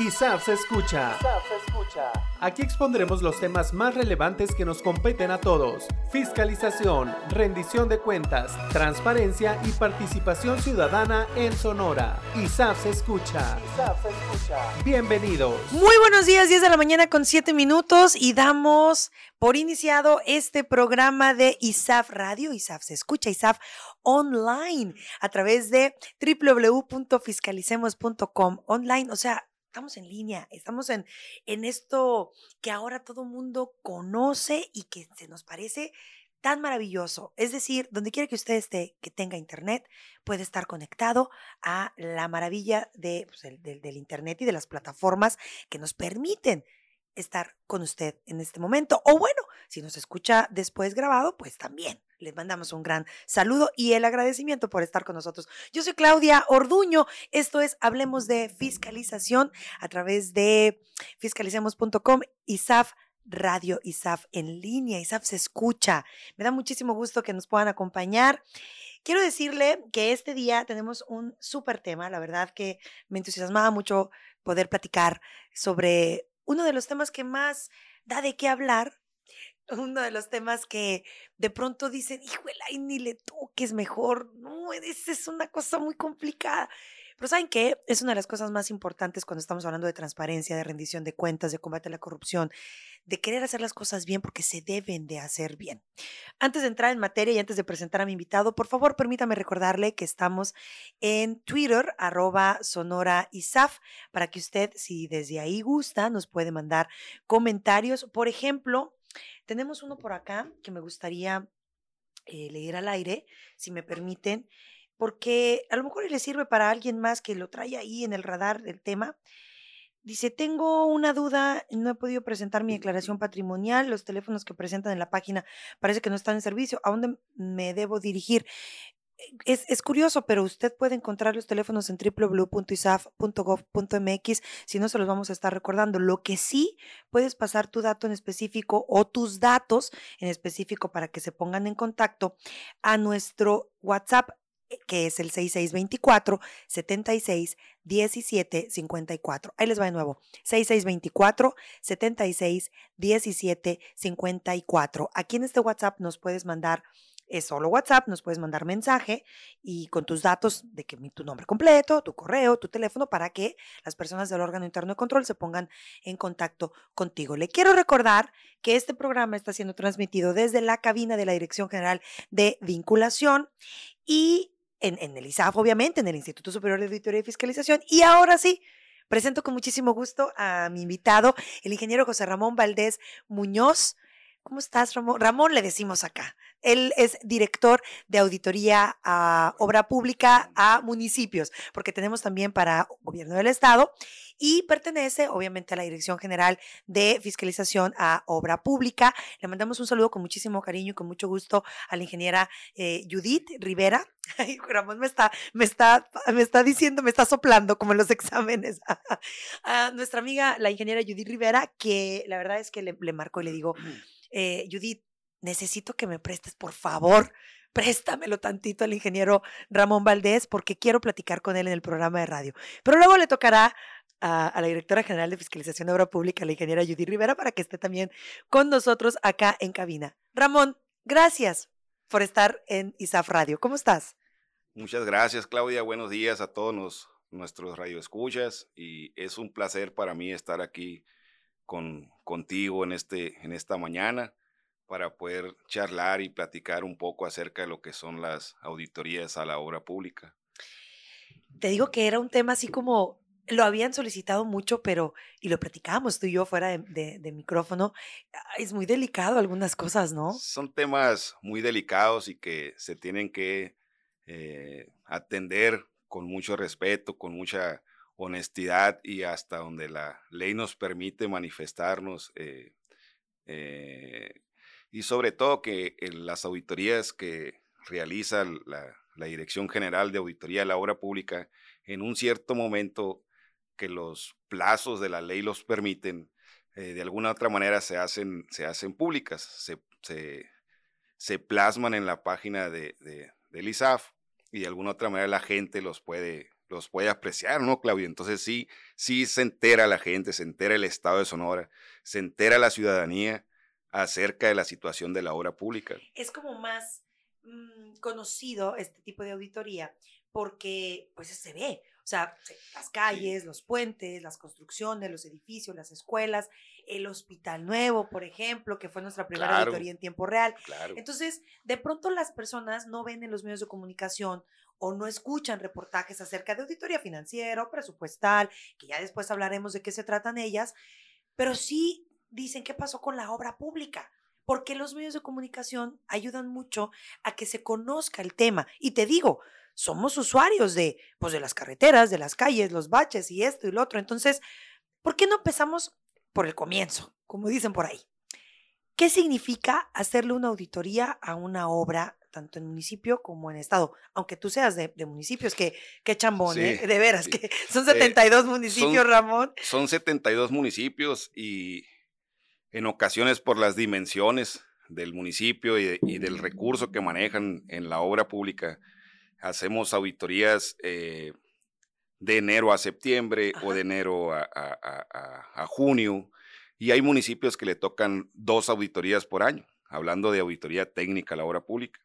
ISAF se escucha. Aquí expondremos los temas más relevantes que nos competen a todos. Fiscalización, rendición de cuentas, transparencia y participación ciudadana en Sonora. ISAF se escucha. ISAF se escucha. Bienvenidos. Muy buenos días, 10 de la mañana con 7 minutos y damos por iniciado este programa de ISAF Radio. ISAF se escucha, ISAF online a través de www.fiscalicemos.com online. O sea, estamos en línea, estamos en, en esto que ahora todo mundo conoce y que se nos parece tan maravilloso. Es decir, donde quiera que usted esté, que tenga internet, puede estar conectado a la maravilla de, pues, del internet y de las plataformas que nos permiten estar con usted en este momento. O bueno, si nos escucha después grabado, pues también les mandamos un gran saludo y el agradecimiento por estar con nosotros. Yo soy Claudia Orduño. Esto es Hablemos de Fiscalización a través de fiscalicemos.com y SAF Radio ISAF en línea. ISAF se escucha. Me da muchísimo gusto que nos puedan acompañar. Quiero decirle que este día tenemos un súper tema. La verdad que me entusiasmaba mucho poder platicar sobre uno de los temas que más da de qué hablar uno de los temas que de pronto dicen, híjole, ni le toques mejor. No, esa es una cosa muy complicada. Pero ¿saben qué? Es una de las cosas más importantes cuando estamos hablando de transparencia, de rendición de cuentas, de combate a la corrupción, de querer hacer las cosas bien porque se deben de hacer bien. Antes de entrar en materia y antes de presentar a mi invitado, por favor, permítame recordarle que estamos en Twitter, arroba sonora isaf, para que usted, si desde ahí gusta, nos puede mandar comentarios. Por ejemplo, tenemos uno por acá que me gustaría eh, leer al aire, si me permiten, porque a lo mejor le sirve para alguien más que lo trae ahí en el radar del tema. Dice, tengo una duda, no he podido presentar mi declaración patrimonial, los teléfonos que presentan en la página parece que no están en servicio, ¿a dónde me debo dirigir? es, curioso, pero usted puede encontrar los teléfonos en www.isaf.gov.mx, si no se los vamos a estar recordando. Lo que sí, puedes pasar tu dato en específico o tus datos en específico para que se pongan en contacto a nuestro WhatsApp eh, que es el 6624 76 17 54. Ahí les va de nuevo. 6624 76 17 54. Aquí en este WhatsApp nos puedes mandar es solo WhatsApp, nos puedes mandar mensaje y con tus datos de que tu nombre completo, tu correo, tu teléfono, para que las personas del órgano interno de control se pongan en contacto contigo. Le quiero recordar que este programa está siendo transmitido desde la cabina de la Dirección General de Vinculación y en, el ISAF, obviamente, en el Instituto Superior de Auditoría y Fiscalización. Y ahora sí, presento con muchísimo gusto a mi invitado, el ingeniero José Ramón Valdés Muñoz. ¿Cómo estás, Ramón? Ramón le decimos acá. Él es director de auditoría a obra pública a municipios, porque tenemos también para gobierno del estado y pertenece obviamente a la Dirección General de Fiscalización a Obra Pública. Le mandamos un saludo con muchísimo cariño y con mucho gusto a la ingeniera eh, Judith Rivera. Ay, Ramón me está, me está, me está diciendo, me está soplando como en los exámenes. a nuestra amiga, la ingeniera Judith Rivera, que la verdad es que le, le marco y le digo, eh, Judith, necesito que me prestes, por favor, préstamelo tantito al ingeniero Ramón Valdés porque quiero platicar con él en el programa de radio. Pero luego le tocará a, la directora general de Fiscalización de Obra Pública, la ingeniera Judy Rivera, para que esté también con nosotros acá en cabina. Ramón, gracias por estar en ISAF Radio. ¿Cómo estás? Muchas gracias, Claudia. Buenos días a todos nuestros radioescuchas y es un placer para mí estar aquí con, contigo en, este, en esta mañana para poder charlar y platicar un poco acerca de lo que son las auditorías a la obra pública. Te digo que era un tema así como lo habían solicitado mucho, pero, y lo platicábamos tú y yo fuera de, micrófono, es muy delicado algunas cosas, ¿no? Son temas muy delicados y que se tienen que eh, atender con mucho respeto, con mucha honestidad y hasta donde la ley nos permite manifestarnos eh, eh, y sobre todo que en las auditorías que realiza la, Dirección General de Auditoría de la Obra Pública, en un cierto momento que los plazos de la ley los permiten, eh, de alguna otra manera se hacen, se hacen públicas, se, se, plasman en la página de, del ISAF y de alguna otra manera la gente los puede, los puede apreciar, ¿no, Claudio? Entonces sí, sí se entera la gente, se entera el Estado de Sonora, se entera la ciudadanía acerca de la situación de la obra pública. Es como más mm, conocido este tipo de auditoría porque pues se ve, o sea, las calles, los puentes, las construcciones, los edificios, las escuelas, el hospital nuevo, por ejemplo, que fue nuestra primera auditoría en tiempo real. Entonces, de pronto las personas no ven en los medios de comunicación o no escuchan reportajes acerca de auditoría financiera o presupuestal, que ya después hablaremos de qué se tratan ellas, pero sí dicen qué pasó con la obra pública, porque los medios de comunicación ayudan mucho a que se conozca el tema. Y te digo, somos usuarios de, pues, de las carreteras, de las calles, los baches y esto y lo otro. Entonces, ¿por qué no empezamos por el comienzo, como dicen por ahí? ¿Qué significa hacerle una auditoría a una obra tanto en municipio como en estado, aunque tú seas de, municipios, que, qué chambón, ¿eh? de veras, que son 72 municipios, Ramón. Son 72 municipios y en ocasiones por las dimensiones del municipio y, del recurso que manejan en la obra pública, hacemos auditorías eh, de enero a septiembre o de enero a, a junio, y hay municipios que le tocan dos auditorías por año, hablando de auditoría técnica a la obra pública.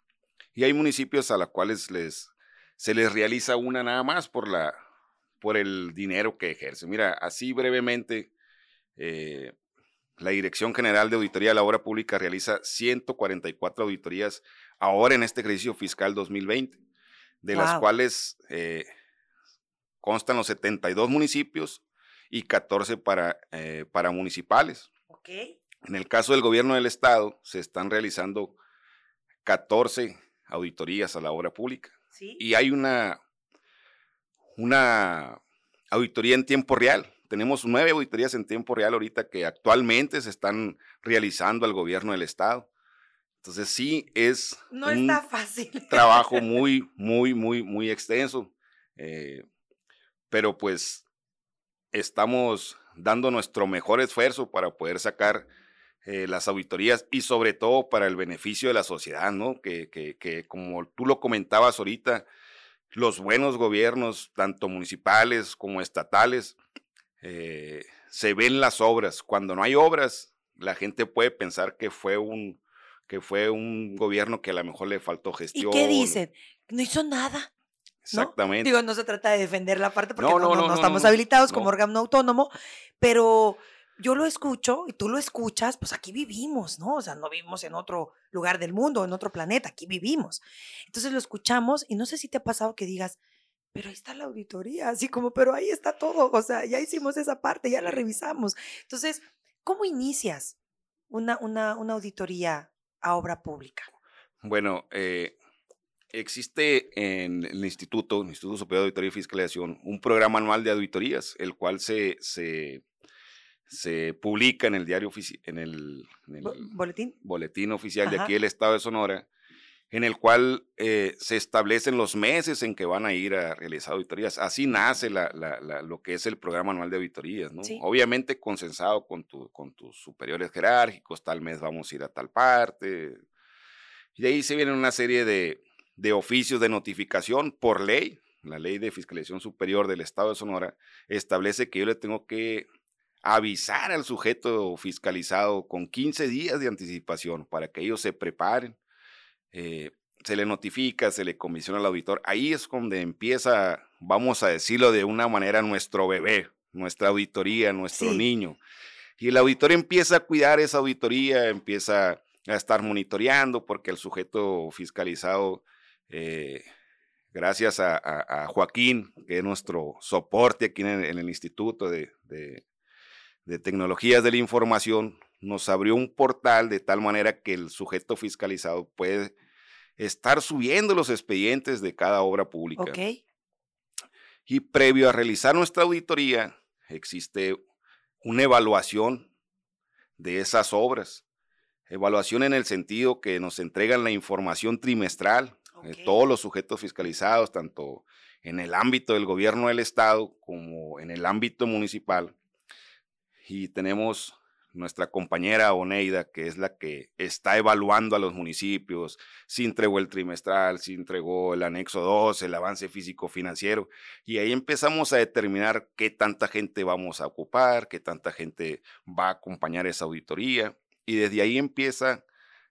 Y hay municipios a los cuales les, se les realiza una nada más por, la, por el dinero que ejerce. Mira, así brevemente, eh, la Dirección General de Auditoría de la Obra Pública realiza 144 auditorías ahora en este ejercicio fiscal 2020, de las cuales eh, constan los 72 municipios y 14 para, eh, para municipales. En el caso del gobierno del estado, se están realizando 14 auditorías a la obra pública. Y hay una, una auditoría en tiempo real. Tenemos nueve auditorías en tiempo real ahorita que actualmente se están realizando al gobierno del estado. Entonces sí es no un está fácil. trabajo muy, muy, muy, muy extenso. Eh, pero pues estamos dando nuestro mejor esfuerzo para poder sacar eh, las auditorías y sobre todo para el beneficio de la sociedad, ¿no? Que, que, como tú lo comentabas ahorita, los buenos gobiernos, tanto municipales como estatales, eh, se ven las obras. Cuando no hay obras, la gente puede pensar que fue un, que fue un gobierno que a lo mejor le faltó gestión. ¿Y qué dicen? No hizo nada. Exactamente. Digo, no se trata de defender la parte porque no, no, no estamos habilitados como órgano autónomo, pero yo lo escucho y tú lo escuchas, pues aquí vivimos, ¿no? O sea, no vivimos en otro lugar del mundo, en otro planeta, aquí vivimos. Entonces lo escuchamos y no sé si te ha pasado que digas, pero ahí está la auditoría, así como, pero ahí está todo, o sea, ya hicimos esa parte, ya la revisamos. Entonces, ¿cómo inicias una, una, una auditoría a obra pública? Bueno, eh, existe en el instituto, el Instituto Superior de Auditoría y Fiscalización, un programa anual de auditorías, el cual se, se se publica en el diario en el, boletín boletín oficial de aquí del estado de Sonora en el cual eh, se establecen los meses en que van a ir a realizar auditorías. Así nace la, lo que es el programa anual de auditorías, ¿no? Obviamente consensado con, tu, con tus superiores jerárquicos, tal mes vamos a ir a tal parte. Y de ahí se viene una serie de, de oficios de notificación por ley. La ley de fiscalización superior del estado de Sonora establece que yo le tengo que avisar al sujeto fiscalizado con 15 días de anticipación para que ellos se preparen. Eh, se le notifica, se le comisiona al auditor. Ahí es donde empieza, vamos a decirlo de una manera, nuestro bebé, nuestra auditoría, nuestro niño. Y el auditor empieza a cuidar esa auditoría, empieza a estar monitoreando porque el sujeto fiscalizado, eh, gracias a, Joaquín, que es nuestro soporte aquí en el, Instituto de, de Tecnologías de la Información nos abrió un portal de tal manera que el sujeto fiscalizado puede estar subiendo los expedientes de cada obra pública. Y previo a realizar nuestra auditoría, existe una evaluación de esas obras. Evaluación en el sentido que nos entregan la información trimestral de todos los sujetos fiscalizados, tanto en el ámbito del gobierno del Estado como en el ámbito municipal y tenemos nuestra compañera Oneida, que es la que está evaluando a los municipios, si entregó el trimestral, si entregó el anexo 2, el avance físico financiero, y ahí empezamos a determinar qué tanta gente vamos a ocupar, qué tanta gente va a acompañar esa auditoría, y desde ahí empieza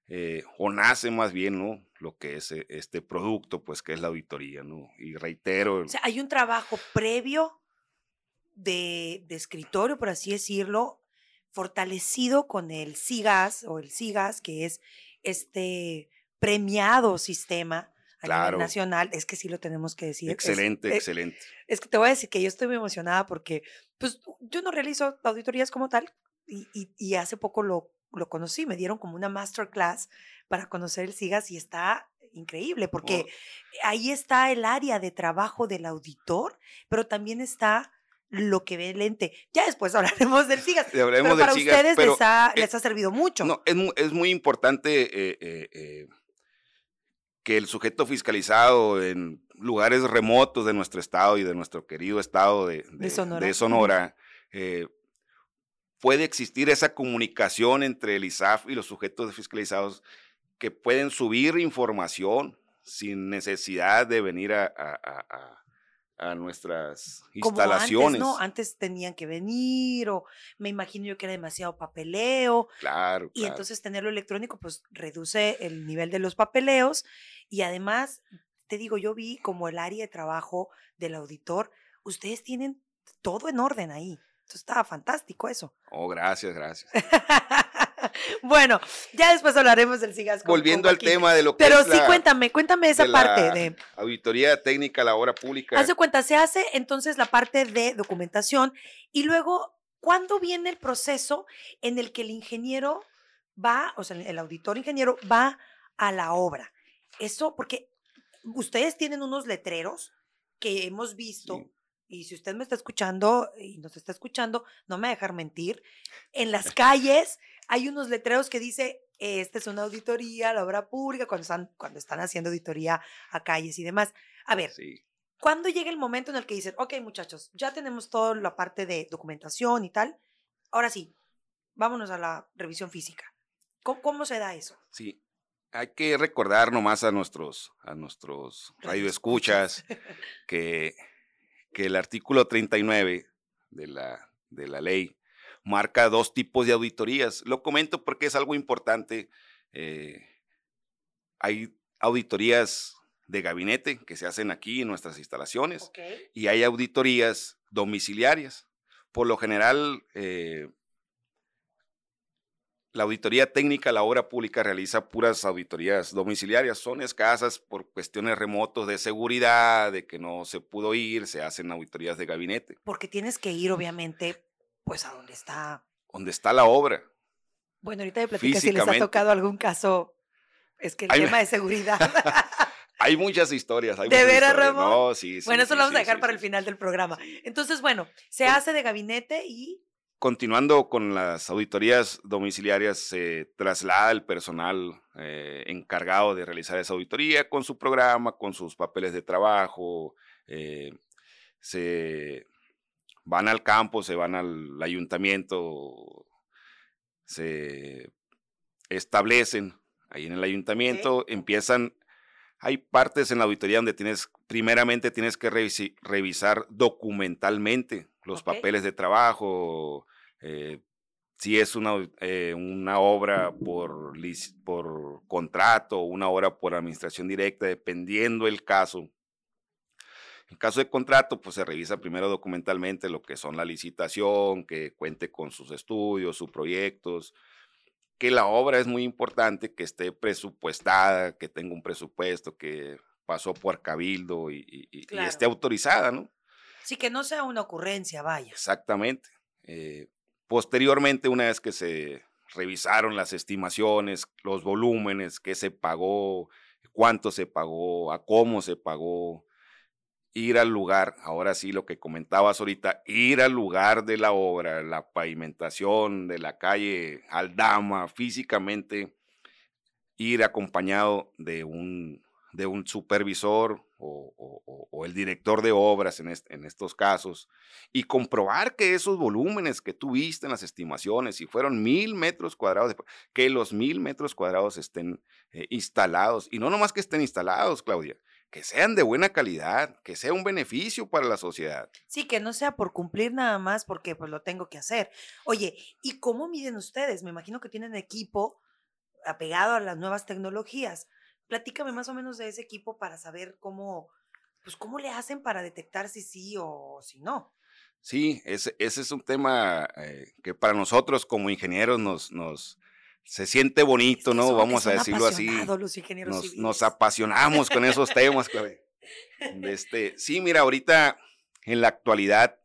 eh, o nace más bien, ¿no? Lo que es eh, este producto, pues que es la auditoría, ¿no? Y reitero. O sea, hay un trabajo previo de, de escritorio, por así decirlo, fortalecido con el SIGAS o el SIGAS, que es este premiado sistema a nivel nacional. Es que sí lo tenemos que decir. Excelente, es, excelente. Es, que te voy a decir que yo estoy muy emocionada porque pues yo no realizo auditorías como tal y, y hace poco lo lo conocí, me dieron como una masterclass para conocer el SIGAS y está increíble porque ahí está el área de trabajo del auditor, pero también está lo que ve el ente. Ya después hablaremos del SIGAS. pero para ustedes les, ha, les, ha, servido mucho. No, es, es muy importante eh, eh, eh, que el sujeto fiscalizado en lugares remotos de nuestro estado y de nuestro querido estado de, de, Sonora, puede existir esa comunicación entre el ISAF y los sujetos fiscalizados que pueden subir información sin necesidad de venir a, a, nuestras instalaciones. Antes, ¿no? Antes tenían que venir o me imagino yo que era demasiado papeleo. Claro. Y entonces tenerlo electrónico pues reduce el nivel de los papeleos y además, te digo, yo vi como el área de trabajo del auditor, ustedes tienen todo en orden ahí. Entonces estaba fantástico eso. Oh, gracias, gracias. bueno, ya después hablaremos del SIGAS. Volviendo al tema de lo que Pero sí, cuéntame, cuéntame esa parte de... Auditoría técnica a la obra pública. Hace cuenta, se hace entonces la parte de documentación y luego, ¿cuándo viene el proceso en el que el ingeniero va, o sea, el auditor ingeniero va a la obra? Eso, porque ustedes tienen unos letreros que hemos visto y si usted me está escuchando y nos está escuchando, no me va a dejar mentir, en las calles hay unos letreros que dice, esta es una auditoría, la obra pública, cuando están, cuando están haciendo auditoría a calles y demás. A ver, ¿cuándo llega el momento en el que dicen, ok muchachos, ya tenemos toda la parte de documentación y tal, ahora sí, vámonos a la revisión física? ¿Cómo, cómo se da eso? Sí, hay que recordar nomás a nuestros, a nuestros radioescuchas que que el artículo 39 de la, de la ley marca dos tipos de auditorías. Lo comento porque es algo importante. Eh, hay auditorías de gabinete que se hacen aquí en nuestras instalaciones y hay auditorías domiciliarias. Por lo general, eh, la auditoría técnica, la obra pública realiza puras auditorías domiciliarias. Son escasas por cuestiones remotos de seguridad, de que no se pudo ir, se hacen auditorías de gabinete. Porque tienes que ir, obviamente, pues a donde está. Donde está la obra. Bueno, ahorita me platicas si les ha tocado algún caso. Es que el tema de seguridad. hay muchas historias. Hay ¿De veras, Ramón? No, sí, sí. Bueno, eso lo vamos a dejar para el final del programa. Entonces, bueno, se hace de gabinete y continuando con las auditorías domiciliarias, se traslada el personal eh, encargado de realizar esa auditoría con su programa, con sus papeles de trabajo, eh, se van al campo, se van al ayuntamiento, se establecen ahí en el ayuntamiento, empiezan, hay partes en la auditoría donde tienes, primeramente tienes que revisar documentalmente los papeles de trabajo, eh, si es una, eh, una obra por, por contrato o una obra por administración directa, dependiendo el caso. En caso de contrato, pues se revisa primero documentalmente lo que son la licitación, que cuente con sus estudios, sus proyectos, que la obra es muy importante, que esté presupuestada, que tenga un presupuesto, que pasó por cabildo y, esté autorizada, ¿no? Sí, que no sea una ocurrencia, vaya. Exactamente. Eh, Posteriormente, una vez que se revisaron las estimaciones, los volúmenes, qué se pagó, cuánto se pagó, a cómo se pagó, ir al lugar, ahora sí lo que comentabas ahorita, ir al lugar de la obra, la pavimentación de la calle Aldama, físicamente ir acompañado de un, de un supervisor o, el director de obras en, estos casos y comprobar que esos volúmenes que tú viste en las estimaciones, si fueron mil metros cuadrados, que los mil metros cuadrados estén eh, instalados y no nomás que estén instalados, Claudia, que sean de buena calidad, que sea un beneficio para la sociedad. Sí, que no sea por cumplir nada más porque pues lo tengo que hacer. Oye, ¿y cómo miden ustedes? Me imagino que tienen equipo apegado a las nuevas tecnologías. Platícame más o menos de ese equipo para saber cómo, pues cómo le hacen para detectar si sí o si no. Sí, ese, ese es un tema eh, que para nosotros como ingenieros nos, nos, se siente bonito, ¿no? Vamos a decirlo así. Los ingenieros nos, nos, apasionamos con esos temas. Este, sí, mira, ahorita en la actualidad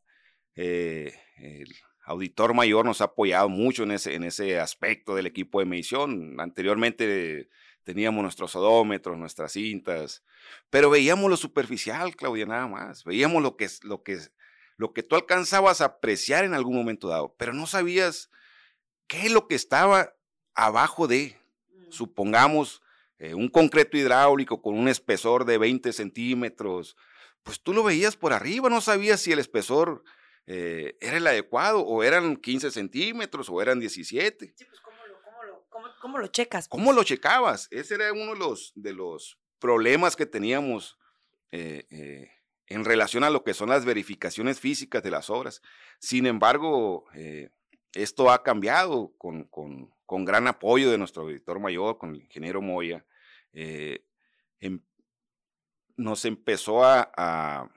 eh, el auditor mayor nos ha apoyado mucho en ese, en ese aspecto del equipo de medición. Anteriormente teníamos nuestros odómetros, nuestras cintas, pero veíamos lo superficial, Claudia, nada más. Veíamos lo que, lo que, lo que tú alcanzabas a apreciar en algún momento dado, pero no sabías qué es lo que estaba abajo de, supongamos, eh, un concreto hidráulico con un espesor de 20 centímetros, pues tú lo veías por arriba, no sabías si el espesor eh, era el adecuado o eran 15 centímetros o eran 17. Sí, pues ¿cómo lo, cómo lo, cómo, lo checas? ¿Cómo pues? lo checabas? Ese era uno de los, de los problemas que teníamos eh, en relación a lo que son las verificaciones físicas de las obras. Sin embargo, esto ha cambiado con, con, con, gran apoyo de nuestro editor mayor, con el ingeniero Moya. Eh, em, nos empezó a,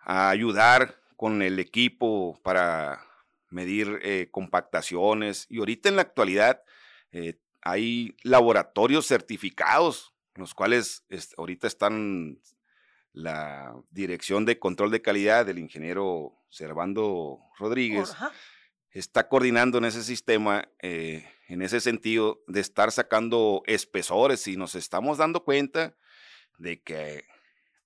ayudar con el equipo para medir eh, compactaciones y ahorita en la actualidad eh, hay laboratorios certificados, los cuales ahorita están la Dirección de Control de Calidad del ingeniero Servando Rodríguez está coordinando en ese sistema, eh, en ese sentido, de estar sacando espesores y nos estamos dando cuenta de que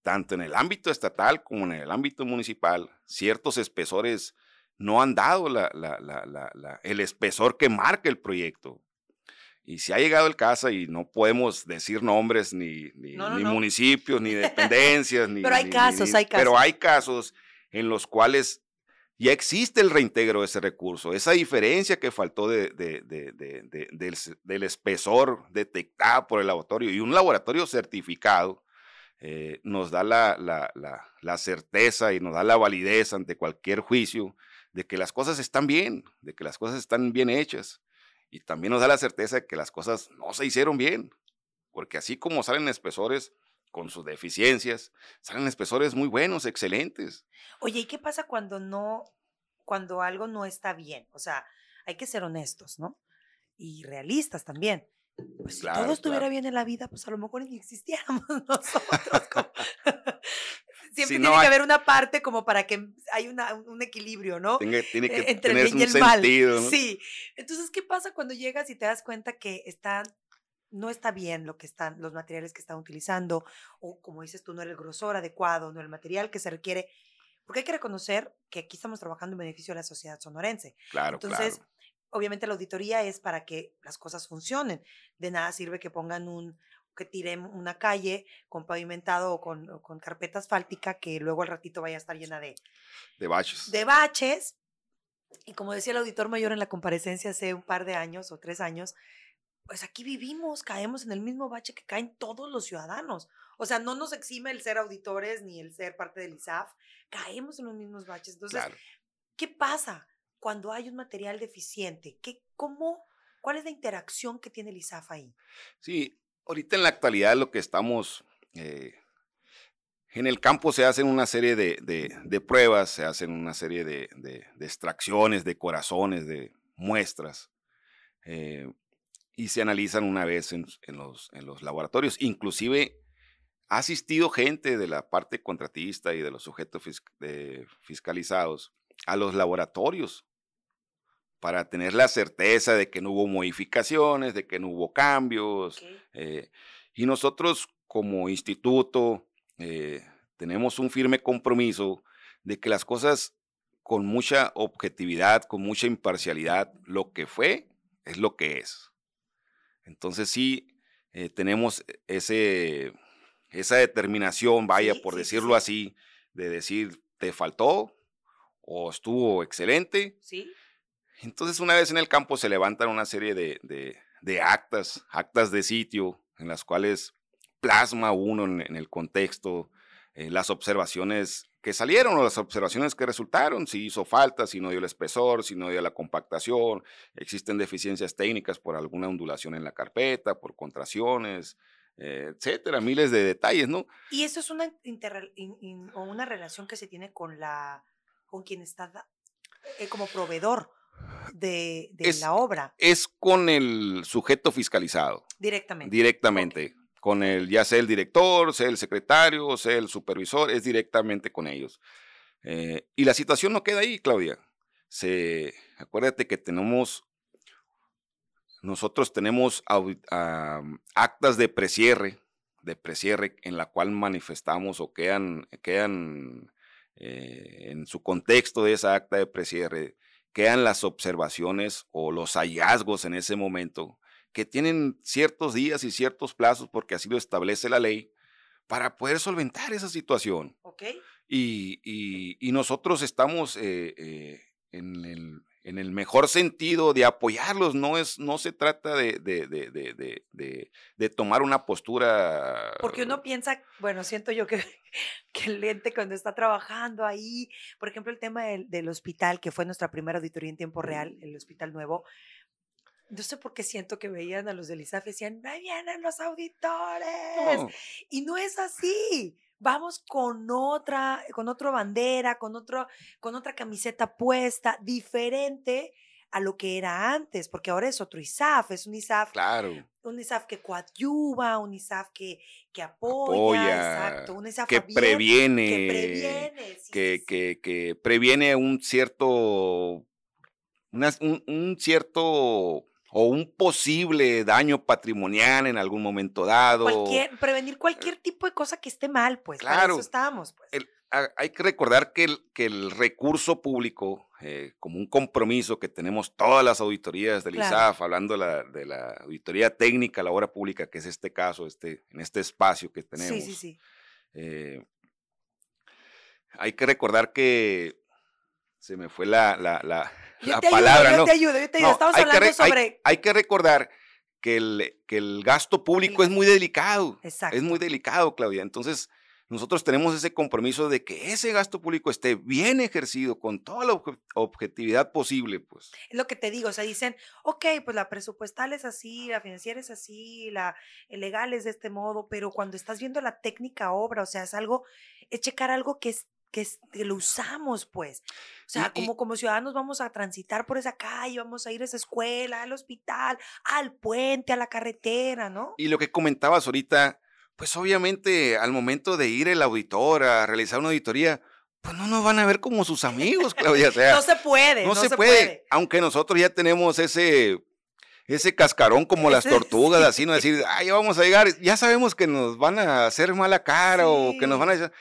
tanto en el ámbito estatal como en el ámbito municipal, ciertos espesores no han dado el espesor que marca el proyecto. Y si ha llegado el caso, y no podemos decir nombres, ni, ni, municipios, ni dependencias, ni... Pero hay casos, hay casos. Pero hay casos en los cuales ya existe el reintegro de ese recurso. Esa diferencia que faltó de, del, espesor detectado por el laboratorio y un laboratorio certificado eh, nos da la, la, certeza y nos da la validez ante cualquier juicio de que las cosas están bien, de que las cosas están bien hechas. Y también nos da la certeza de que las cosas no se hicieron bien, porque así como salen espesores con sus deficiencias, salen espesores muy buenos, excelentes. Oye, ¿y qué pasa cuando no, cuando algo no está bien? O sea, hay que ser honestos, ¿no? Y realistas también. Pues si todo estuviera bien en la vida, pues a lo mejor ni existiéramos nosotros. Siempre tiene que haber una parte como para que haya un equilibrio, ¿no? Tiene, tiene que Entre tener el bien y el mal. Sí. Entonces, ¿qué pasa cuando llegas y te das cuenta que están no está bien lo que están, los materiales que están utilizando, o como dices tú, no el grosor adecuado, no el material que se requiere, porque hay que reconocer que aquí estamos trabajando en beneficio de la sociedad sonorense. Claro, Entonces, obviamente la auditoría es para que las cosas funcionen. De nada sirve que pongan un, que tiren una calle con pavimentado o con, con carpeta asfáltica que luego al ratito vaya a estar llena de... De baches. De baches. Y como decía el auditor mayor en la comparecencia hace un par de años o tres años, pues aquí vivimos, caemos en el mismo bache que caen todos los ciudadanos. O sea, no nos exime el ser auditores ni el ser parte del ISAF, caemos en los mismos baches. Entonces, ¿qué pasa cuando hay un material deficiente? ¿Qué, cómo, ¿Cuál es la interacción que tiene el ISAF ahí? Sí, ahorita en la actualidad lo que estamos... Eh, en el campo se hacen una serie de, pruebas, se hacen una serie de, extracciones, de corazones, de muestras. Eh, y se analizan una vez en, los, en los laboratorios. Inclusive ha asistido gente de la parte contratista y de los sujetos fiscalizados a los laboratorios para tener la certeza de que no hubo modificaciones, de que no hubo cambios. Eh, y nosotros como instituto eh, tenemos un firme compromiso de que las cosas con mucha objetividad, con mucha imparcialidad, lo que fue es lo que es. Entonces sí, eh, tenemos ese, esa determinación, vaya, Sí, por sí, decirlo sí. así, de decir, te faltó o estuvo excelente. ¿Sí? Entonces, una vez en el campo se levantan una serie de, de- de actas, actas de sitio, en las cuales plasma uno en, en el contexto eh, las observaciones que salieron o las observaciones que resultaron, si hizo falta, si no dio el espesor, si no dio la compactación, existen deficiencias técnicas por alguna ondulación en la carpeta, por contracciones, eh, etcétera, miles de detalles, ¿no? Y eso es una in- in- o una relación que se tiene con la con quien está eh, como proveedor de, de Es- la obra Es con el sujeto fiscalizado. directamente. directamente con el, ya sea el director, sea el secretario, sea el supervisor, es directamente con ellos. Eh, y la situación no queda ahí, Claudia. Acuérdate que tenemos, nosotros tenemos actas de precierre, de precierre en la cual manifestamos o quedan, quedan eh, en su contexto de esa acta de precierre, quedan las observaciones o los hallazgos en ese momento que tienen ciertos días y ciertos plazos, porque así lo establece la ley, para poder solventar esa situación. ¿Ok? Y, y- y nosotros estamos eh, eh, en, el, en el mejor sentido de apoyarlos, no, es, no se trata de, de- de- de- de- de- de tomar una postura... Porque uno piensa, bueno, siento yo que, que el ente cuando está trabajando ahí, por ejemplo, el tema del, del hospital, que fue nuestra primera auditoría en tiempo real, el hospital nuevo, no sé por qué siento que veían a los del ISAF y decían, ¡ahí vienen los auditores! No, Y no es así. Vamos con otra, con otra bandera, con otro, con otra camiseta puesta, diferente a lo que era antes, porque ahora es otro ISAF, es un ISAF, claro, un ISAF que coadyuva, un ISAF que, que apoya, Apoya, exacto, un ISAF que abierto, previene, que previene, sí, que, sí, sí. que- que previene un cierto, una- un, un cierto o un posible daño patrimonial en algún momento dado. Cualquier, prevenir cualquier tipo de cosa que esté mal, pues, para Claro. eso estamos, pues. El- ha- hay que recordar que el, que el recurso público, eh, como un compromiso que tenemos todas las auditorías del Claro. ISAF, hablando de la, de la auditoría técnica la obra pública, que es este caso, este, en este espacio que tenemos. Sí, sí, sí. Eh, hay que recordar que se me fue la, la, la- Yo la te palabra, ayudo, yo ¿no? te ayudo, yo te ayudo. No, Estamos que hablando re- hay- sobre... Hay, que recordar que el, que el gasto público es muy delicado. Exacto. Es muy delicado, Claudia. Entonces, nosotros tenemos ese compromiso de que ese gasto público esté bien ejercido con toda la obje- objetividad posible, pues. Es lo que te digo, o sea, dicen, ok, pues la presupuestal es así, la financiera es así, la legal es de este modo, pero cuando estás viendo la técnica obra, o sea, es algo, es checar algo que es que, lo usamos, pues. O sea, Y- y- como, como ciudadanos vamos a transitar por esa calle, vamos a ir a esa escuela, al hospital, al puente, a la carretera, ¿no? Y lo que comentabas ahorita, pues obviamente al momento de ir el auditor a realizar una auditoría, pues no nos van a ver como sus amigos, Claudia. O sea, no se puede, no, se, puede, Aunque nosotros ya tenemos ese, ese cascarón como las tortugas, sí. así, no decir, ay, ya vamos a llegar, ya sabemos que nos van a hacer mala cara o que nos van a.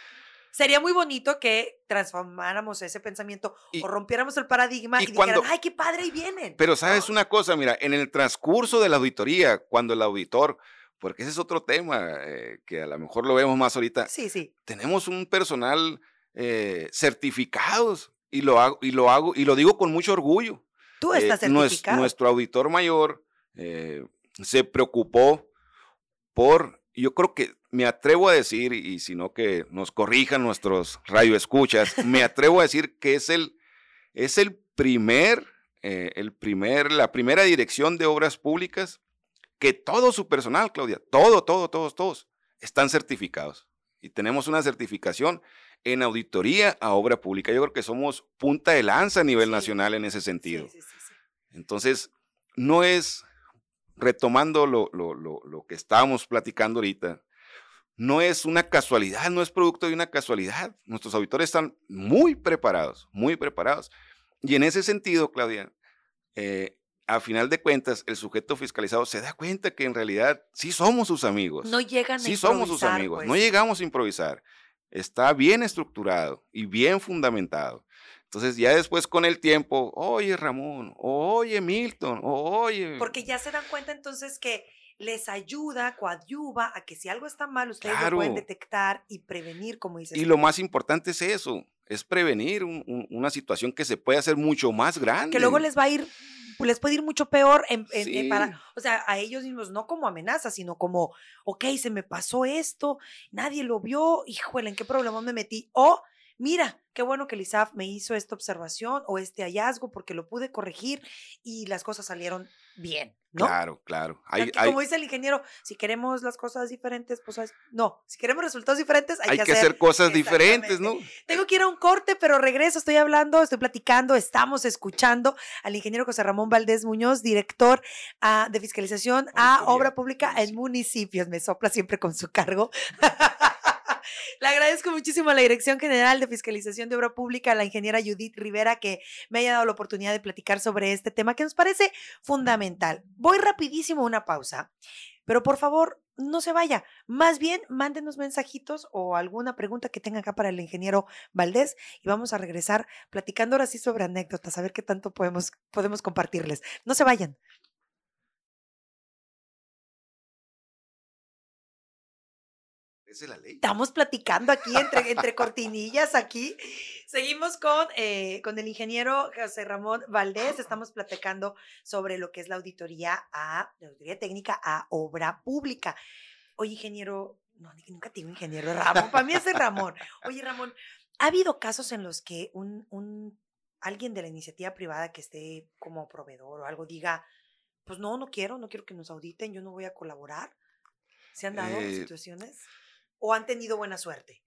Sería muy bonito que transformáramos ese pensamiento Y- o rompiéramos el paradigma y y, dijeran, cuando- ay, qué padre, y vienen. Pero sabes ¿no? una cosa, mira, en el transcurso de la auditoría, cuando el auditor, porque ese es otro tema eh, que a lo mejor lo vemos más ahorita, Sí, sí. tenemos un personal eh, certificados y lo hago y lo hago y lo digo con mucho orgullo. Tú Eh, estás certificado. nuestro auditor mayor eh, se preocupó por, yo creo que me atrevo a decir, y si no que nos corrijan nuestros radioescuchas, me atrevo a decir que es el, es el primer, eh, el primer, la primera dirección de obras públicas que todo su personal, Claudia, todo, todo, todos, todos, están certificados. Y tenemos una certificación en auditoría a obra pública. Yo creo que somos punta de lanza a nivel Sí. nacional en ese sentido. sí, sí, sí. Entonces, no es, retomando lo, lo- lo- lo que estábamos platicando ahorita, no es una casualidad, no es producto de una casualidad. Nuestros auditores están muy preparados, muy preparados. Y en ese sentido, Claudia, eh, a final de cuentas, el sujeto fiscalizado se da cuenta que en realidad sí somos sus amigos. No llegan a sí somos sus improvisar, amigos. pues. No llegamos a improvisar. Está bien estructurado y bien fundamentado. Entonces, ya después con el tiempo, oye Ramón, oye Milton, oye. Porque ya se dan cuenta entonces que les ayuda, coadyuva a que si algo está mal, ustedes lo pueden detectar y prevenir, como dices. Y lo más importante es eso, es prevenir una situación que se puede hacer mucho más grande. Que luego les va a ir les puede ir mucho peor en, para, o sea, a ellos mismos, no como amenaza, sino como, ok, se me pasó esto, nadie lo vio, híjole, ¿en qué problema me metí? O mira, qué bueno que Lisaf me hizo esta observación o este hallazgo porque lo pude corregir y las cosas salieron bien, ¿no? Claro, claro. Como dice el ingeniero, si queremos las cosas diferentes, pues no, si queremos resultados diferentes, hay, que, hacer, cosas diferentes, ¿no? Tengo que ir a un corte, pero regreso, estoy hablando, estoy platicando, estamos escuchando al ingeniero José Ramón Valdés Muñoz, director ah, de fiscalización a obra pública en municipios. Me sopla siempre con su cargo. Le agradezco muchísimo a la Dirección General de Fiscalización de Obra Pública, a la ingeniera Judith Rivera, que me haya dado la oportunidad de platicar sobre este tema que nos parece fundamental. Voy rapidísimo a una pausa, pero por favor, no se vaya. Más bien, mándenos mensajitos o alguna pregunta que tenga acá para el ingeniero Valdés y vamos a regresar platicando ahora sí sobre anécdotas, a ver qué tanto podemos, podemos compartirles. No se vayan. Estamos platicando aquí entre, entre cortinillas aquí. Seguimos con, eh, con el ingeniero José Ramón Valdés. Estamos platicando sobre lo que es la auditoría a la auditoría técnica a obra pública. Oye, ingeniero, no, nunca te digo ingeniero Ramón, para mí es Ramón. Oye, Ramón, ¿ha habido casos en los que un, un alguien de la iniciativa privada que esté como proveedor o algo diga, pues no, no quiero, no quiero que nos auditen, yo no voy a colaborar? ¿Se han dado eh, situaciones? O han tenido buena suerte?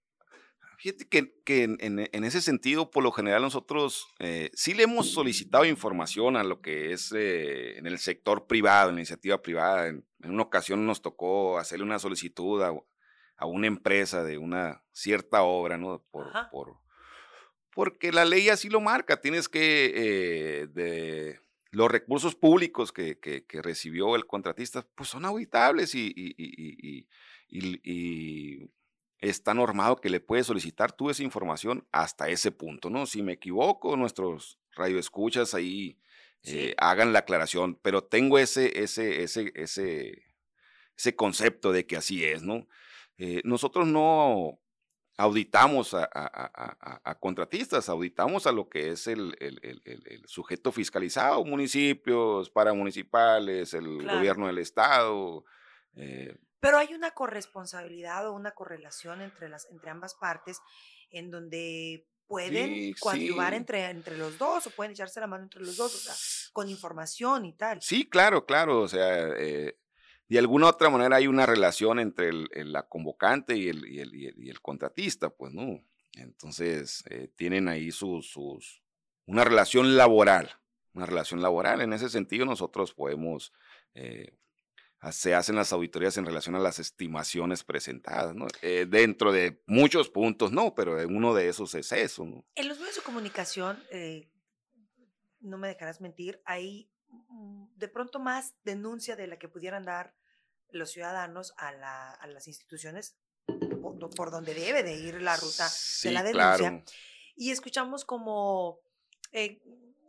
Fíjate que, en, ese sentido, por lo general, nosotros eh, sí le hemos solicitado información a lo que es eh, en el sector privado, en la iniciativa privada. En, una ocasión nos tocó hacerle una solicitud a, una empresa de una cierta obra, ¿no? Por, porque la ley así lo marca. Tienes que, eh, de los recursos públicos que, recibió el contratista, pues son auditables y, y y, está normado que le puedes solicitar tú esa información hasta ese punto, ¿no? Si me equivoco, nuestros radioescuchas ahí eh, hagan la aclaración, pero tengo ese, ese, ese, ese, ese concepto de que así es, ¿no? Eh, nosotros no auditamos a, contratistas, auditamos a lo que es el, sujeto fiscalizado, municipios, paramunicipales, el gobierno del estado, eh, pero hay una corresponsabilidad o una correlación entre, las, entre ambas partes en donde pueden coadyuvar entre, entre los dos o pueden echarse la mano entre los dos, o sea, con información y tal. Sí, claro, claro, o sea, eh, de alguna otra manera hay una relación entre el, la convocante y el, y el, y el, contratista, pues, ¿no? Entonces, eh, tienen ahí sus, sus, una relación laboral, una relación laboral. En ese sentido, nosotros podemos eh, se hacen las auditorías en relación a las estimaciones presentadas, ¿no? Eh, dentro de muchos puntos, no, pero uno de esos es eso, ¿no? En los medios de comunicación, eh, no me dejarás mentir, hay mm, de pronto más denuncia de la que pudieran dar los ciudadanos a, las instituciones por, donde debe de ir la ruta de la denuncia. Y escuchamos como, eh,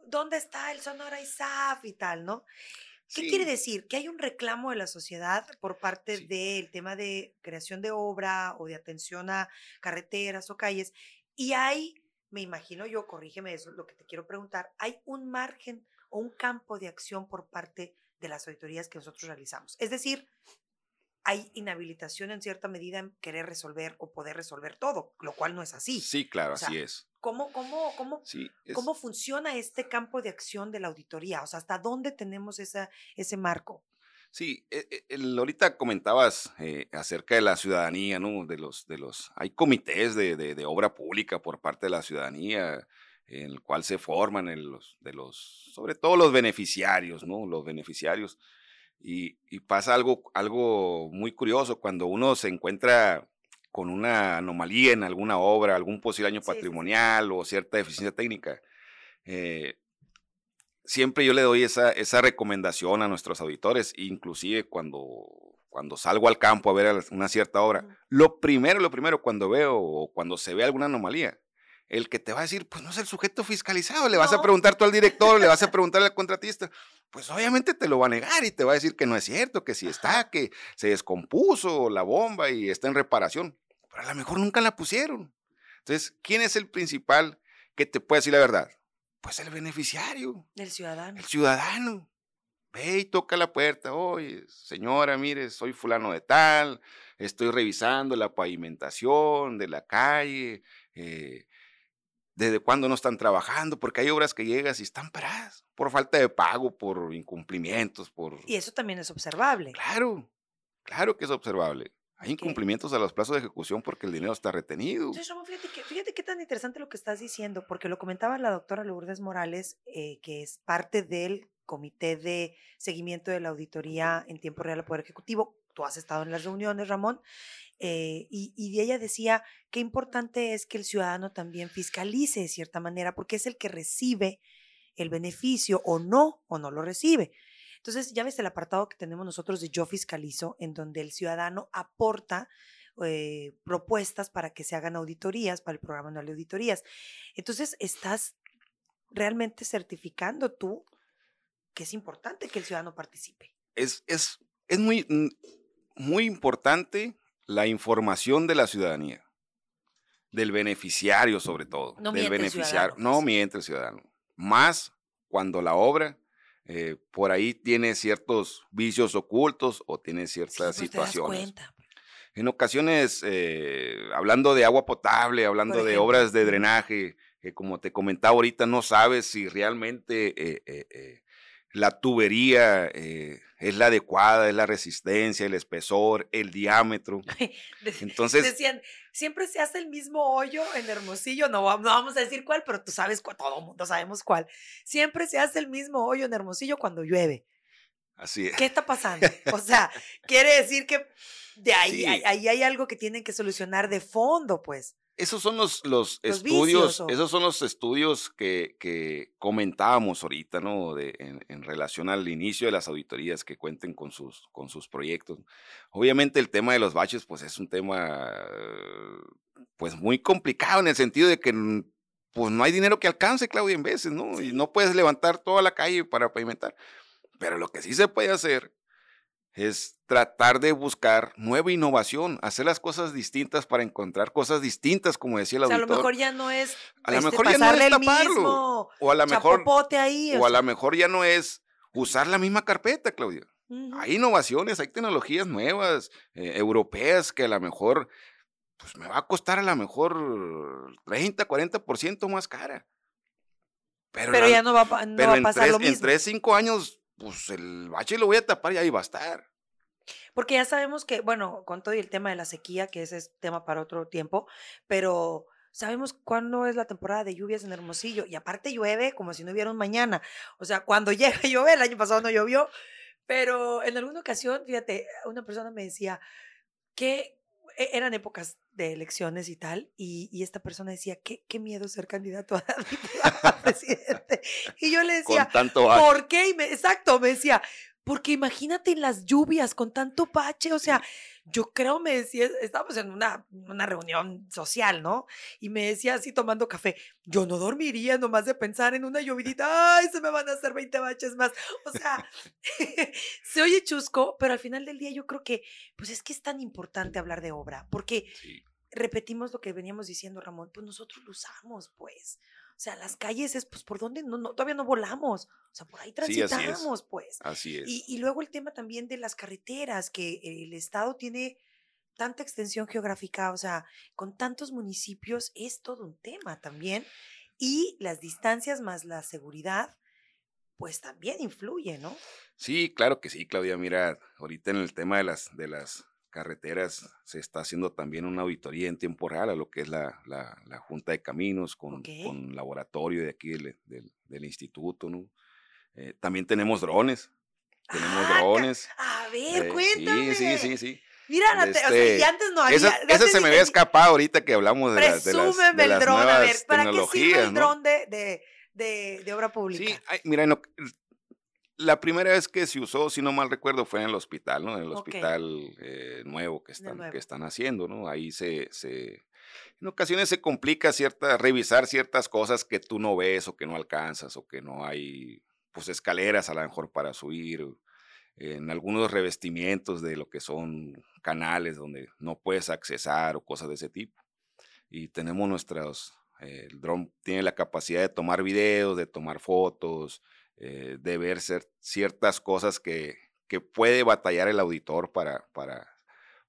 ¿dónde está el Sonora ISAF y tal, no? ¿Qué quiere decir? Que hay un reclamo de la sociedad por parte del tema de creación de obra o de atención a carreteras o calles. Y hay, me imagino yo, corrígeme eso, lo que te quiero preguntar, hay un margen o un campo de acción por parte de las auditorías que nosotros realizamos. Es decir, hay inhabilitación en cierta medida en querer resolver o poder resolver todo, lo cual no es así. Sí, claro, así es. ¿Cómo, cómo, cómo, cómo funciona este campo de acción de la auditoría? O sea, ¿hasta dónde tenemos esa, ese marco? Sí, e, e, ahorita comentabas eh, acerca de la ciudadanía, ¿no? De los, de los, hay comités de, de, obra pública por parte de la ciudadanía, en el cual se forman los, de los, sobre todo los beneficiarios, ¿no? Los beneficiarios y, pasa algo, algo muy curioso cuando uno se encuentra con una anomalía en alguna obra, algún posible daño patrimonial o cierta deficiencia técnica. Eh, siempre yo le doy esa, esa recomendación a nuestros auditores, inclusive cuando, cuando salgo al campo a ver una cierta obra. Lo primero, lo primero, cuando veo o cuando se ve alguna anomalía, el que te va a decir, pues no es el sujeto fiscalizado, le vas a preguntar tú al director, le vas a preguntar al contratista, pues obviamente te lo va a negar y te va a decir que no es cierto, que si está, que se descompuso la bomba y está en reparación, pero a lo mejor nunca la pusieron. Entonces, ¿quién es el principal que te puede decir la verdad? Pues el beneficiario. El ciudadano. El ciudadano. Ve y toca la puerta. Oye, señora, mire, soy fulano de tal, estoy revisando la pavimentación de la calle, eh, desde cuándo no están trabajando, porque hay obras que llegas y están paradas por falta de pago, por incumplimientos, por... Y eso también es observable. Claro, claro que es observable. Hay incumplimientos a los plazos de ejecución porque el dinero está retenido. Entonces, Ramón, fíjate, que, fíjate qué tan interesante lo que estás diciendo, porque lo comentaba la doctora Lourdes Morales, eh, que es parte del Comité de Seguimiento de la Auditoría en Tiempo Real al Poder Ejecutivo. Tú has estado en las reuniones, Ramón, eh, y, y ella decía qué importante es que el ciudadano también fiscalice de cierta manera, porque es el que recibe el beneficio o no, o no lo recibe. Entonces, ya ves el apartado que tenemos nosotros de Yo Fiscalizo, en donde el ciudadano aporta eh, propuestas para que se hagan auditorías, para el programa anual de auditorías. Entonces, estás realmente certificando tú que es importante que el ciudadano participe. Es, es, es muy, mm, muy importante la información de la ciudadanía, del beneficiario sobre todo. No del beneficiario. ciudadano, No pues. miente el ciudadano. Más cuando la obra eh, por ahí tiene ciertos vicios ocultos o tiene Sí, ciertas pues te das situaciones. En ocasiones, eh, hablando de agua potable, hablando de obras de drenaje, que como te comentaba ahorita, no sabes si realmente eh, eh, eh, la tubería eh, es la adecuada, es la resistencia, el espesor, el diámetro. Entonces, Decían, siempre se hace el mismo hoyo en Hermosillo, no, no vamos a decir cuál, pero tú sabes cuál, todo el mundo sabemos cuál. Siempre se hace el mismo hoyo en Hermosillo cuando llueve. así es. ¿Qué está pasando? O sea, quiere decir que de ahí, Sí. ahí, ahí hay algo que tienen que solucionar de fondo, pues. Esos son los, los, Los estudios, vicios, o- esos son los estudios que, que comentábamos ahorita, ¿no? De, en, en relación al inicio de las auditorías que cuenten con sus, con sus proyectos. Obviamente el tema de los baches, pues es un tema, pues muy complicado en el sentido de que, mm, pues no hay dinero que alcance, Claudia, en veces, ¿no? Y no puedes levantar toda la calle para pavimentar. Pero lo que sí se puede hacer es tratar de buscar nueva innovación, hacer las cosas distintas para encontrar cosas distintas, como decía el O sea, a lo mejor ya no es A lo este, mejor ya no es taparlo, mismo o a lo mejor, ahí. o a sea, lo mejor ya no es usar la misma carpeta, Claudia. Hay innovaciones, hay tecnologías nuevas, eh, europeas, que a lo mejor, pues me va a costar a lo mejor 30, 40% más cara. Pero, Pero la- ya no va, a pa- no pero va a en, pasar tres, lo en mismo. 3, 5 años, pues el bache lo voy a tapar y ahí va a estar. Porque ya sabemos que, bueno, con todo y el tema de la sequía, que ese es tema para otro tiempo, pero sabemos cuándo es la temporada de lluvias en Hermosillo y aparte llueve como si no hubiera un mañana. O sea, cuando llega llover, el año pasado no llovió, pero en alguna ocasión, fíjate, una persona me decía que e- eran épocas de elecciones y tal, y, y esta persona decía, qué, qué miedo ser candidato a, presidente. Y yo le Con decía, tanto. ¿Por qué? Y me- exacto, me decía, porque imagínate en las lluvias con tanto bache, o sea, yo creo, me decía, estábamos en una, una reunión social, ¿no? Y me decía así tomando café, yo no dormiría nomás de pensar en una llovidita, ay, se me van a hacer 20 baches más. O sea, se oye chusco, pero al final del día yo creo que, pues es que es tan importante hablar de obra, porque Sí. repetimos lo que veníamos diciendo, Ramón, pues nosotros lo usamos, pues. O sea, las calles es, pues, ¿por dónde? No, no, todavía no volamos. O sea, por ahí Sí, así es. transitamos, pues. Así es. Y, y luego el tema también de las carreteras, que el Estado tiene tanta extensión geográfica, o sea, con tantos municipios, es todo un tema también. Y las distancias más la seguridad, pues también influye, ¿no? Sí, claro que sí, Claudia. Mira, ahorita en el tema de las, de las carreteras se está haciendo también una auditoría en tiempo real a lo que es la, la- la Junta de Caminos con, Ok. con laboratorio de aquí del, del- del instituto, ¿no? Eh, también tenemos drones, tenemos Ah, drones. A ver, eh, cuéntame. Sí, sí, sí, sí. Mira, la te- o sea, y Este, antes no había. Esa, antes esa se me había escapado ahorita que hablamos de las, de las, de el las dron, a ver, nuevas ¿para qué sirve el ¿no? dron de, de, de, obra pública? Sí, ay, mira, en lo- la primera vez que se usó, si no mal recuerdo, fue en el hospital, ¿no? En el Ok. hospital eh, nuevo que están, nuevo. que están haciendo, ¿no? Ahí se, se, en ocasiones se complica cierta, revisar ciertas cosas que tú no ves o que no alcanzas o que no hay pues escaleras a lo mejor para subir, en algunos revestimientos de lo que son canales donde no puedes accesar o cosas de ese tipo. Y tenemos nuestros, eh, el dron tiene la capacidad de tomar videos, de tomar fotos, eh, de ver ciertas cosas que, que puede batallar el auditor para, para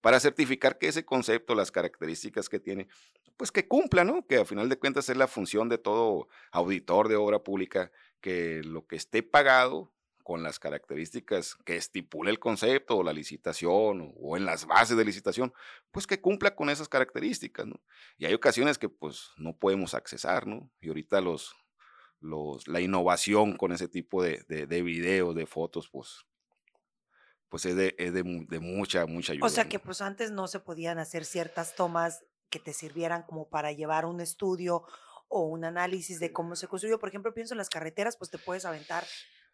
para certificar que ese concepto, las características que tiene, pues que cumpla, ¿no? Que a final de cuentas es la función de todo auditor de obra pública, que lo que esté pagado con las características que estipula el concepto o la licitación o, en las bases de licitación, pues que cumpla con esas características, ¿no? Y hay ocasiones que pues no podemos accesar, ¿no? Y ahorita los, los, la innovación con ese tipo de, de, de videos, de fotos, pues pues es de, es de, de mucha, mucha ayuda. O sea que pues antes no se podían hacer ciertas tomas que te sirvieran como para llevar un estudio o un análisis de cómo se construyó. Por ejemplo, pienso en las carreteras, pues te puedes aventar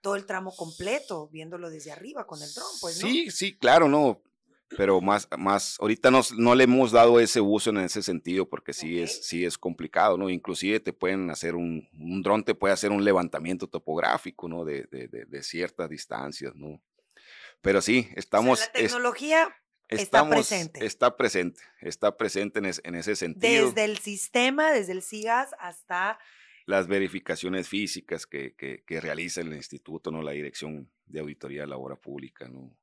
todo el tramo completo viéndolo desde arriba con el dron, pues, ¿no? Sí, sí, claro, no. Pero más, más, ahorita no, no le hemos dado ese uso en ese sentido porque sí, es, sí es complicado, ¿no? Inclusive te pueden hacer un, un dron te puede hacer un levantamiento topográfico, ¿no? De, de, de ciertas distancias, ¿no? Pero sí, estamos... la tecnología está presente. Está presente, está presente en, ese sentido. Desde el sistema, desde el SIGAS hasta... Las verificaciones físicas que, que, realiza el instituto, ¿no? La Dirección de Auditoría de la Obra Pública, ¿no?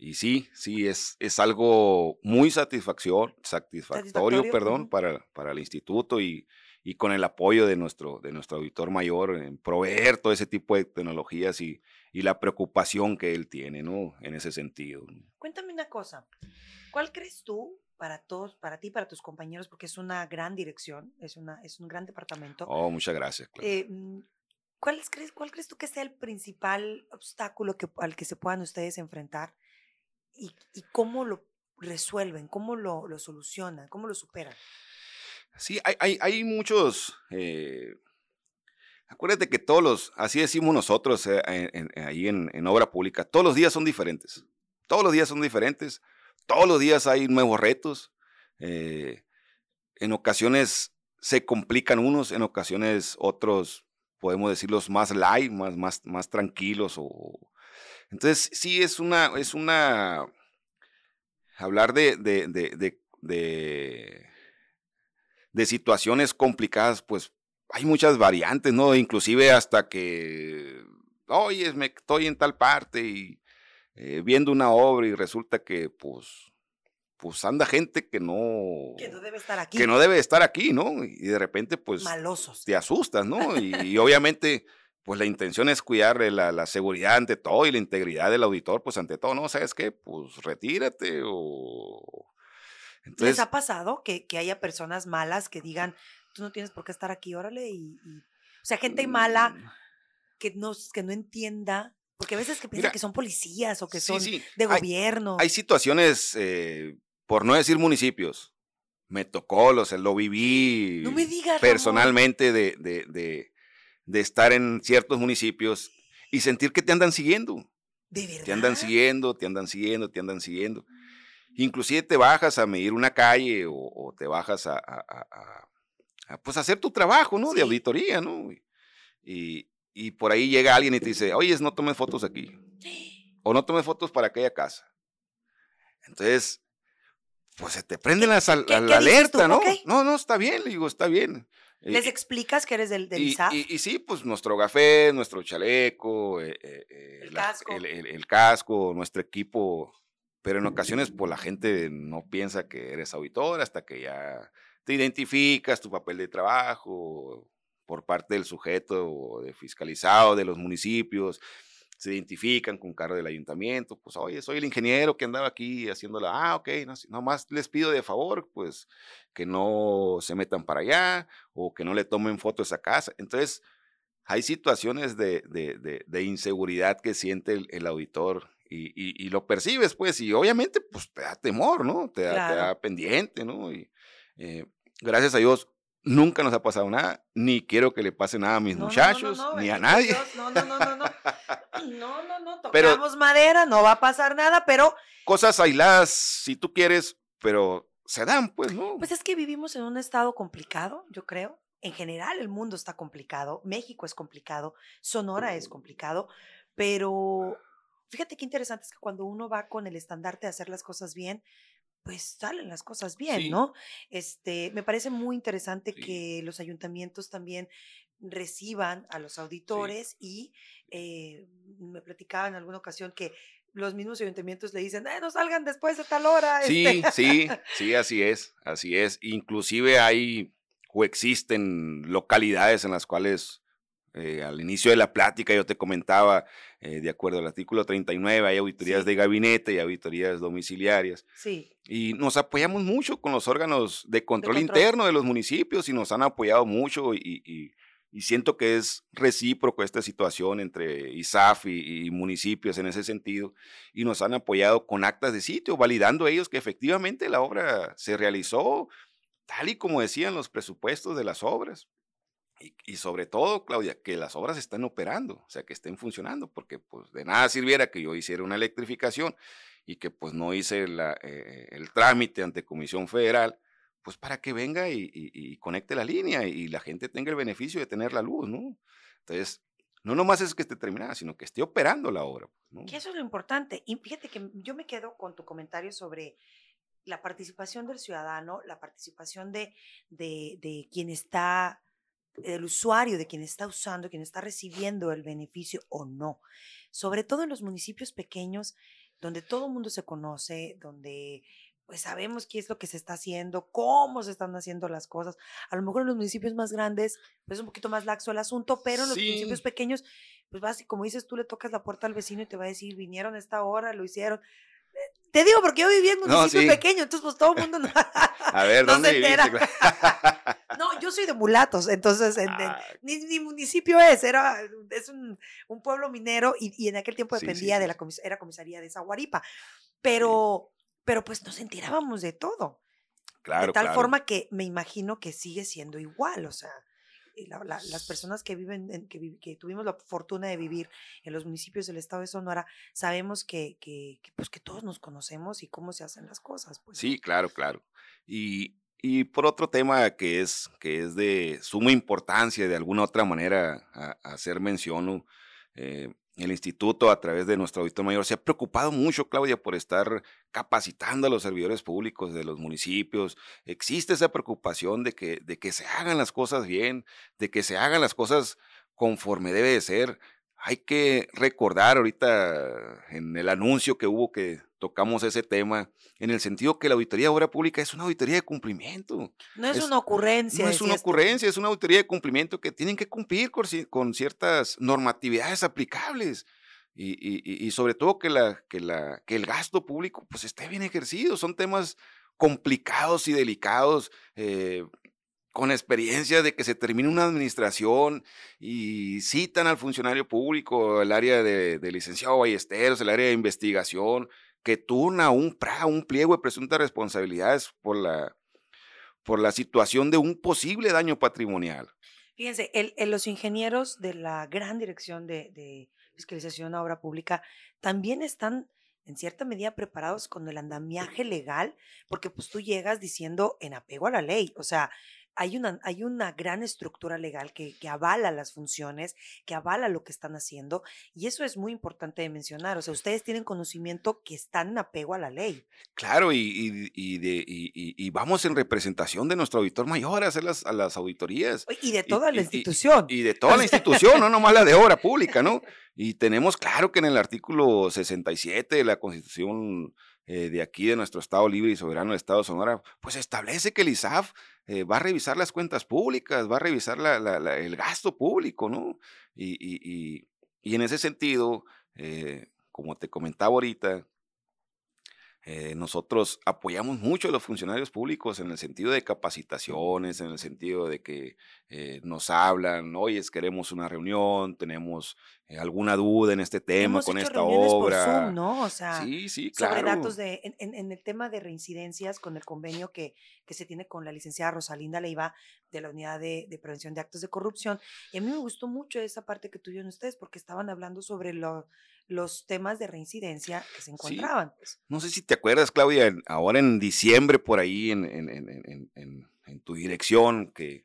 Y sí, sí, es, es algo muy satisfactorio, satisfactorio, perdón, para, para el instituto y, y con el apoyo de nuestro, de nuestro auditor mayor en proveer todo ese tipo de tecnologías y, y la preocupación que él tiene, ¿no? En ese sentido. Cuéntame una cosa, ¿cuál crees tú para todos, para ti, para tus compañeros, porque es una gran dirección, es, una, es un gran departamento? Oh, muchas gracias. Eh, mm, ¿cuál, crees, ¿Cuál crees tú que sea el principal obstáculo que, al que se puedan ustedes enfrentar y, cómo lo resuelven, cómo lo, lo solucionan, cómo lo superan? Sí, hay, hay, muchos. Eh, que todos los, así decimos nosotros eh, ahí en, en, obra pública, todos los días son diferentes. Todos los días son diferentes. Todos los días hay nuevos retos. Eh, en ocasiones se complican unos, en ocasiones otros, podemos decirlos más light, más, más, más tranquilos. O... Entonces, sí es una, es una, hablar de, de, de, de situaciones complicadas, pues hay muchas variantes, ¿no? Inclusive hasta que, oye, me estoy en tal parte y eh, viendo una obra y resulta que, pues, pues anda gente que no... Que no debe estar aquí. Que no debe estar aquí, ¿no? Y de repente, pues... Malosos. Te asustas, ¿no? Y, obviamente, pues la intención es cuidar la, la, seguridad ante todo y la integridad del auditor, pues ante todo, ¿no? ¿Sabes qué? Pues retírate o ¿Les ha pasado que, que, haya personas malas que digan, tú no tienes por qué estar aquí, órale? Y, o sea, gente mala mm. que no, que no entienda, porque a veces que piensan que son policías o que son de gobierno. Hay, situaciones, eh, por no decir municipios, me tocó, lo, lo viví no me digas, personalmente de, de, de, de, estar en ciertos municipios y sentir que te andan siguiendo. ¿De verdad? Te andan siguiendo, te andan siguiendo, te andan siguiendo. Inclusive te bajas a medir una calle o, te bajas a, pues hacer tu trabajo, ¿no? De auditoría, ¿no? Y, por ahí llega alguien y te dice, oye, no tomes fotos aquí. O no tomes fotos para aquella casa. Entonces, pues se te prende la, alerta, ¿no? No, no, está bien, le digo, está bien. ¿Les explicas que eres del, del y, y, sí, pues nuestro café, nuestro chaleco, eh, eh, el, casco. el, casco, nuestro equipo pero en ocasiones, pues la gente no piensa que eres auditor hasta que ya te identificas, tu papel de trabajo por parte del sujeto de fiscalizado de los municipios, se identifican con cargo del ayuntamiento, pues oye, soy el ingeniero que andaba aquí haciéndola, ah, ok, no, más les pido de favor, pues que no se metan para allá o que no le tomen fotos a casa. Entonces, hay situaciones de, de, de, inseguridad que siente el, el auditor y, lo percibes, pues, y obviamente, pues, te da temor, ¿no? Te da, pendiente, ¿no? Y eh, gracias a Dios, nunca nos ha pasado nada, ni quiero que le pase nada a mis muchachos, ni a nadie. no, no, no, no, no. No, no, no, tocamos madera, no va a pasar nada, pero... Cosas aisladas, si tú quieres, pero se dan, pues, ¿no? Pues es que vivimos en un estado complicado, yo creo. En general el mundo está complicado, México es complicado, Sonora es complicado, pero fíjate qué interesante es que cuando uno va con el estandarte de hacer las cosas bien, pues salen las cosas bien, ¿no? Este, me parece muy interesante que los ayuntamientos también reciban a los auditores y eh, me platicaba en alguna ocasión que los mismos ayuntamientos le dicen, no salgan después de tal hora. Sí, este". sí, sí, así es, así es. Inclusive hay o existen localidades en las cuales eh, al inicio de la plática yo te comentaba, eh, de acuerdo al artículo 39, hay auditorías de gabinete y auditorías domiciliarias. Sí. Y nos apoyamos mucho con los órganos de control, interno de los municipios y nos han apoyado mucho y, siento que es recíproco esta situación entre ISAF y, municipios en ese sentido y nos han apoyado con actas de sitio, validando ellos que efectivamente la obra se realizó tal y como decían los presupuestos de las obras. Y, sobre todo, Claudia, que las obras estén operando, o sea, que estén funcionando, porque pues de nada sirviera que yo hiciera una electrificación y que pues no hice eh, el trámite ante Comisión Federal, pues para que venga y, conecte la línea y la gente tenga el beneficio de tener la luz, ¿no? Entonces, no nomás es que esté terminada, sino que esté operando la obra. ¿no? Que eso es lo importante. Y fíjate que yo me quedo con tu comentario sobre la participación del ciudadano, la participación de, de, de quien está el usuario, de quien está usando, quien está recibiendo el beneficio o no. Sobre todo en los municipios pequeños, donde todo el mundo se conoce, donde pues sabemos qué es lo que se está haciendo, cómo se están haciendo las cosas. A lo mejor en los municipios más grandes, pues es un poquito más laxo el asunto, pero en los municipios pequeños, pues vas y como dices, tú le tocas la puerta al vecino y te va a decir, vinieron a esta hora, lo hicieron. Te digo, porque yo viví en un municipio pequeño, entonces pues todo el mundo no, a ver, ¿dónde se entera. no, yo soy de mulatos, entonces ah. ni, municipio es, era, es un, pueblo minero y, en aquel tiempo dependía de la era comisaría de Zaguaripa, pero, pero pues nos enterábamos de todo. Claro, de tal forma que me imagino que sigue siendo igual, o sea las personas que viven, que, tuvimos la fortuna de vivir en los municipios del estado de Sonora, sabemos que, pues, que todos nos conocemos y cómo se hacen las cosas. Pues, sí, claro, claro. Y, por otro tema que es, que es de suma importancia, de alguna otra manera, a, hacer mención, eh, el instituto, a través de nuestro auditor mayor, se ha preocupado mucho, Claudia, por estar capacitando a los servidores públicos de los municipios. Existe esa preocupación de que, de que se hagan las cosas bien, de que se hagan las cosas conforme debe de ser. Hay que recordar ahorita en el anuncio que hubo que tocamos ese tema, en el sentido que la auditoría de obra pública es una auditoría de cumplimiento. No es, una ocurrencia. No es una ocurrencia, es una auditoría de cumplimiento que tienen que cumplir con, ciertas normatividades aplicables. Y, sobre todo que, la, que, la, que el gasto público pues esté bien ejercido. Son temas complicados y delicados. Eh, con experiencia de que se termine una administración y citan al funcionario público, el área de, de licenciado Ballesteros, el área de investigación, que turna un un pliego de presuntas responsabilidades por la, por la situación de un posible daño patrimonial. Fíjense, los ingenieros de la gran dirección de, de fiscalización a obra pública también están en cierta medida preparados con el andamiaje legal, porque pues tú llegas diciendo en apego a la ley, o sea, hay una, hay una gran estructura legal que, avala las funciones, que avala lo que están haciendo, y eso es muy importante de mencionar. O sea, ustedes tienen conocimiento que están en apego a la ley. Claro, y, y, de, y vamos en representación de nuestro auditor mayor a hacer las, a las auditorías. Y de toda la institución. Y, de toda la institución, no nomás la de obra pública, ¿no? Y tenemos claro que en el artículo 67 de la Constitución eh, de aquí, de nuestro Estado libre y soberano de Estado de Sonora, pues establece que el ISAF eh, va a revisar las cuentas públicas, va a revisar el gasto público, ¿no? Y, en ese sentido, eh, como te comentaba ahorita, eh, nosotros apoyamos mucho a los funcionarios públicos en el sentido de capacitaciones, en el sentido de que eh, nos hablan, oye, queremos una reunión, tenemos eh, alguna duda en este tema, con esta obra. Por Zoom, ¿no? O sea, sí, sí, claro. sobre datos de, en, el tema de reincidencias, con el convenio que, que se tiene con la licenciada Rosalinda Leiva de la Unidad de, de, Prevención de Actos de Corrupción. Y a mí me gustó mucho esa parte que tuvieron ustedes porque estaban hablando sobre lo, los temas de reincidencia que se encontraban. Pues. No sé si te acuerdas, Claudia, ahora en diciembre por ahí en, en tu dirección, que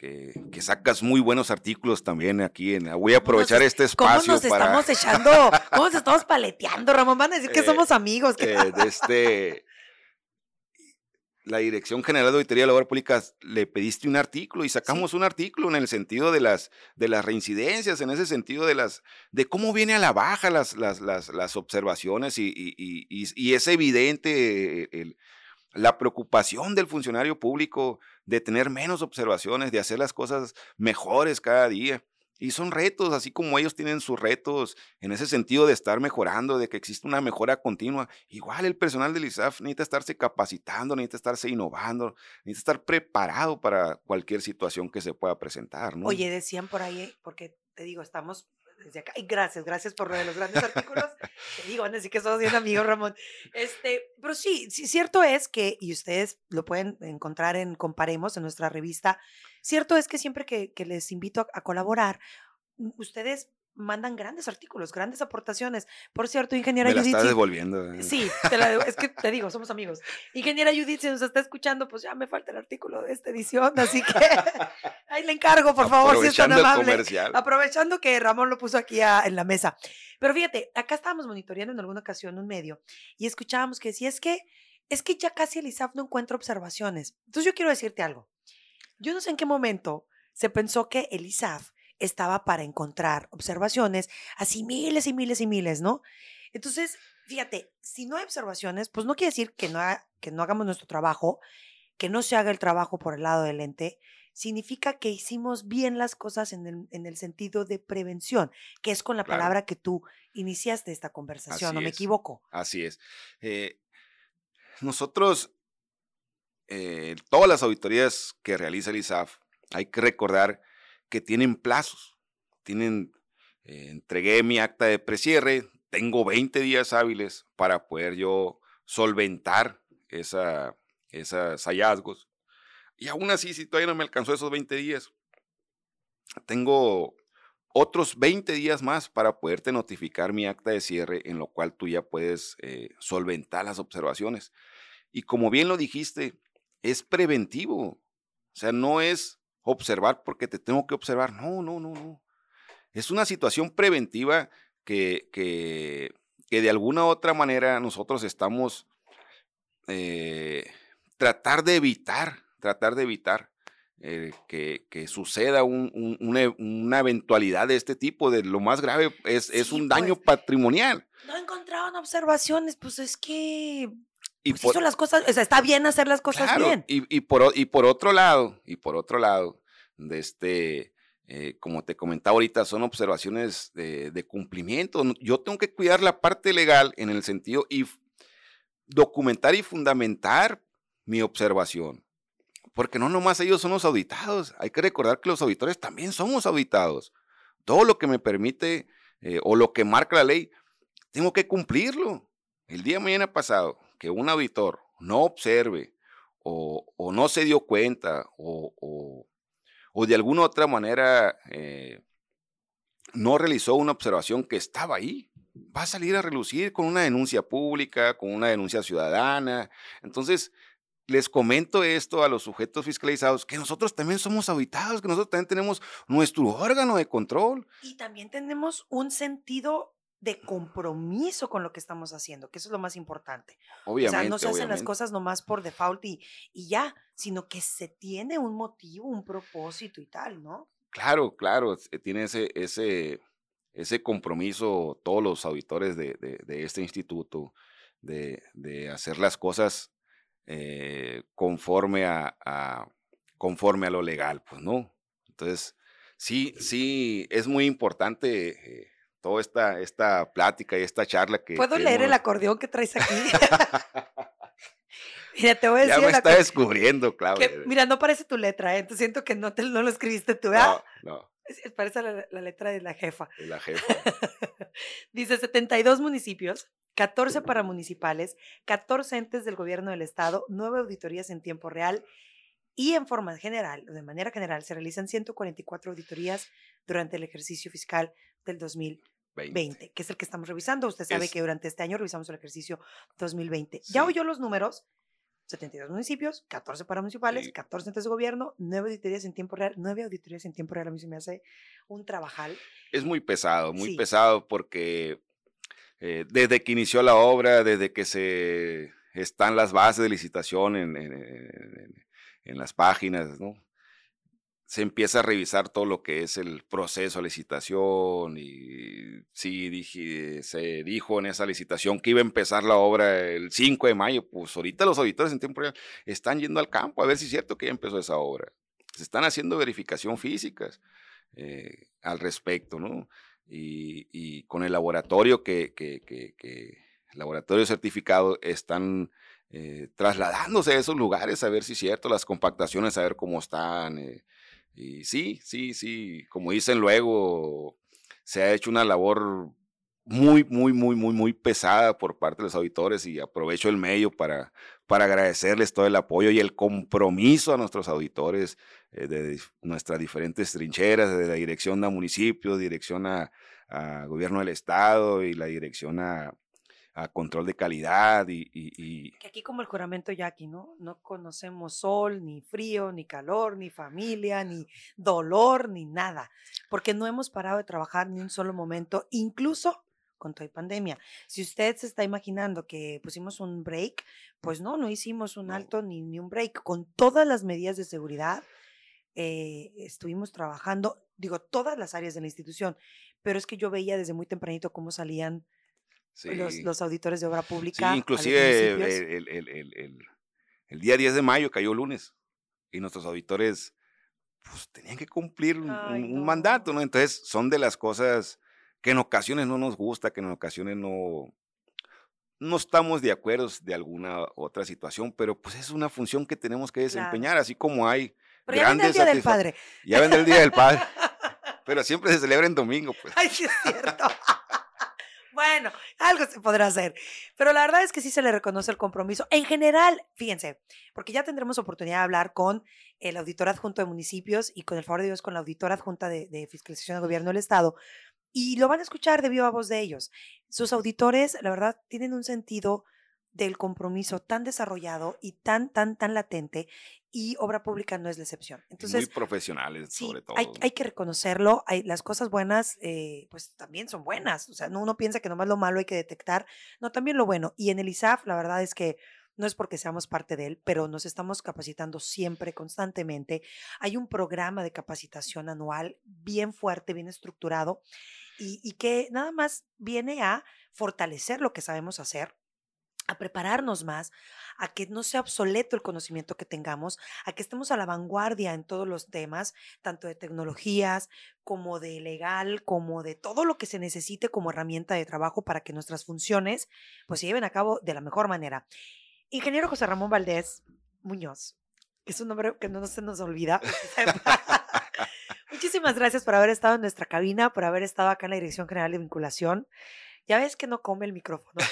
que, sacas muy buenos artículos también aquí. En, voy a aprovechar este espacio. ¿Cómo nos estamos echando? ¿Cómo nos estamos paleteando, Ramón? Van a decir que eh, somos amigos. Eh, de este, la Dirección General de Auditoría de la Obra Pública le pediste un artículo y sacamos un artículo en el sentido de las, de las reincidencias, en ese sentido de las de cómo viene a la baja las, las, las, las observaciones y, y, y, y, es evidente el, la preocupación del funcionario público de tener menos observaciones, de hacer las cosas mejores cada día. Y son retos, así como ellos tienen sus retos en ese sentido de estar mejorando, de que existe una mejora continua. Igual el personal del ISAF necesita estarse capacitando, necesita estarse innovando, necesita estar preparado para cualquier situación que se pueda presentar. ¿no? Oye, decían por ahí, porque te digo, estamos desde acá. Y gracias, gracias por los grandes artículos. Te digo, van a decir que somos bien amigos, Ramón. Este, pero sí, sí, cierto es que, y ustedes lo pueden encontrar en Comparemos, en nuestra revista, cierto es que siempre que, que les invito a, a colaborar, ustedes mandan grandes artículos, grandes aportaciones. Por cierto, ingeniera Me la Judith. Está devolviendo. ¿eh? Sí, es que te digo, somos amigos. Ingeniera Judith, si nos está escuchando, pues ya me falta el artículo de esta edición, así que ahí le encargo, por favor, si es tan amable. Aprovechando que Ramón lo puso aquí en la mesa. Pero fíjate, acá estábamos monitoreando en alguna ocasión un medio y escuchábamos que decía, es que, es que ya casi el ISAF no encuentra observaciones. Entonces yo quiero decirte algo. Yo no sé en qué momento se pensó que el ISAF estaba para encontrar observaciones, así miles y miles y miles, ¿no? Entonces, fíjate, si no hay observaciones, pues no quiere decir que no, que no hagamos nuestro trabajo, que no se haga el trabajo por el lado del ente, significa que hicimos bien las cosas en el, en el sentido de prevención, que es con la palabra que tú iniciaste esta conversación, ¿no me equivoco? Así es. Eh, nosotros, eh, todas las auditorías que realiza el ISAF, hay que recordar que tienen plazos. Tienen, eh, entregué mi acta de precierre, tengo 20 días hábiles para poder yo solventar esa, esos hallazgos. Y aún así, si todavía no me alcanzó esos 20 días, tengo otros 20 días más para poderte notificar mi acta de cierre, en lo cual tú ya puedes eh, solventar las observaciones. Y como bien lo dijiste, es preventivo. O sea, no es observar porque te tengo que observar. No, no, no, no. Es una situación preventiva que, que, que de alguna u otra manera nosotros estamos eh, tratar de evitar, tratar de evitar eh, que, que, suceda un, una, eventualidad de este tipo. De lo más grave es, es un daño pues, patrimonial. No encontraron observaciones, pues es que y pues hizo las cosas, o sea, está bien hacer las cosas bien. Y, por, y por otro lado, y por otro lado, de este, eh, como te comentaba ahorita, son observaciones de, cumplimiento. Yo tengo que cuidar la parte legal en el sentido y documentar y fundamentar mi observación. Porque no nomás ellos son los auditados, hay que recordar que los auditores también somos auditados. Todo lo que me permite eh, o lo que marca la ley, tengo que cumplirlo. El día mañana pasado, que un auditor no observe o, no se dio cuenta o, de alguna otra manera eh, no realizó una observación que estaba ahí, va a salir a relucir con una denuncia pública, con una denuncia ciudadana. Entonces, les comento esto a los sujetos fiscalizados, que nosotros también somos auditados, que nosotros también tenemos nuestro órgano de control. Y también tenemos un sentido de compromiso con lo que estamos haciendo, que eso es lo más importante. Obviamente. O sea, no se hacen las cosas nomás por default y, y ya, sino que se tiene un motivo, un propósito y tal, ¿no? Claro, claro, tiene ese, ese, ese compromiso todos los auditores de, de, este instituto de, de, hacer las cosas eh, conforme, a, a, conforme a lo legal, pues, ¿no? Entonces, sí, sí, es muy importante. Eh, toda esta, esta plática y esta charla que... ¿Puedo leer el acordeón que traes aquí? mira, te voy a decir... Ya me está descubriendo, Claudia. mira, no parece tu letra, ¿eh? Entonces siento que no, te, no lo escribiste tú, ¿verdad? No, no. parece la, la, letra de la jefa. De la jefa. Dice 72 municipios, 14 paramunicipales, 14 entes del gobierno del estado, 9 auditorías en tiempo real y en forma general, de manera general, se realizan 144 auditorías durante el ejercicio fiscal del 2000 20, que es el que estamos revisando. Usted sabe Es- que durante este año revisamos el ejercicio 2020. Ya Sí. oyó los números. 72 municipios, 14 paramunicipales, Sí. 14 entes de gobierno, 9 auditorías en tiempo real. 9 auditorías en tiempo real a mí se me hace un trabajal. Es muy pesado, muy Sí. pesado porque eh, desde que inició la obra, desde que se están las bases de licitación en, en- en- en las páginas, ¿no? Se empieza a revisar todo lo que es el proceso de licitación y sí, dije, se dijo en esa licitación que iba a empezar la obra el 5 de mayo, pues ahorita los auditores en tiempo real están yendo al campo a ver si es cierto que ya empezó esa obra. Se están haciendo verificación físicas eh, al respecto, ¿no? Y, con el laboratorio que, laboratorio certificado están eh, trasladándose a esos lugares a ver si es cierto, las compactaciones, a ver cómo están. eh, y sí, sí, sí, como dicen luego, se ha hecho una labor muy, muy, muy, muy, muy pesada por parte de los auditores y aprovecho el medio para, para agradecerles todo el apoyo y el compromiso a nuestros auditores eh, de nuestras diferentes trincheras, de la dirección a municipios, dirección a gobierno del estado y la dirección a, a control de calidad y, y- y- Que aquí como el juramento Jackie, ¿no? No conocemos sol, ni frío, ni calor, ni familia, ni dolor, ni nada. Porque no hemos parado de trabajar ni un solo momento, incluso con toda pandemia. Si usted se está imaginando que pusimos un break, pues no, no hicimos un alto ni, ni un break. Con todas las medidas de seguridad eh, estuvimos trabajando, digo, todas las áreas de la institución, pero es que yo veía desde muy tempranito cómo salían sí. los auditores de obra Sí, pública. los inclusive el, el- el- el- el día 10 de mayo cayó lunes y nuestros auditores pues, tenían que cumplir un, Ay, un- un mandato, no. ¿no? Entonces son de las cosas que en ocasiones no nos gusta, que en ocasiones no, no estamos de acuerdo de alguna otra situación, pero pues es una función que tenemos que Claro. desempeñar, así como hay Pero ya vendrá el grandes Día del Padre. Ya vendrá el Día del Padre, pero siempre se celebra en domingo, pues. Ay, sí es cierto. bueno, algo se podrá hacer. Pero la verdad es que sí se le reconoce el compromiso. En general, fíjense, porque ya tendremos oportunidad de hablar con el auditor adjunto de municipios y con el favor de Dios con la auditora adjunta de, de fiscalización del gobierno del Estado. Y lo van a escuchar de viva voz de ellos. Sus auditores, la verdad, tienen un sentido del compromiso tan desarrollado y tan, tan, tan latente y obra pública no es la excepción. Entonces, muy profesionales, Sí, sobre todo. hay, hay que reconocerlo. Hay, las cosas buenas, eh, pues también son buenas. O sea, no uno piensa que nomás lo malo hay que detectar. No, también lo bueno. Y en el ISAF, la verdad es que no es porque seamos parte de él, pero nos estamos capacitando siempre, constantemente. Hay un programa de capacitación anual bien fuerte, bien estructurado y, y que nada más viene a fortalecer lo que sabemos hacer a prepararnos más, a que no sea obsoleto el conocimiento que tengamos, a que estemos a la vanguardia en todos los temas, tanto de tecnologías como de legal, como de todo lo que se necesite como herramienta de trabajo para que nuestras funciones pues se lleven a cabo de la mejor manera. Ingeniero José Ramón Valdés Muñoz, que es un nombre que no se nos olvida. Muchísimas gracias por haber estado en nuestra cabina, por haber estado acá en la Dirección General de Vinculación. Ya ves que no come el micrófono.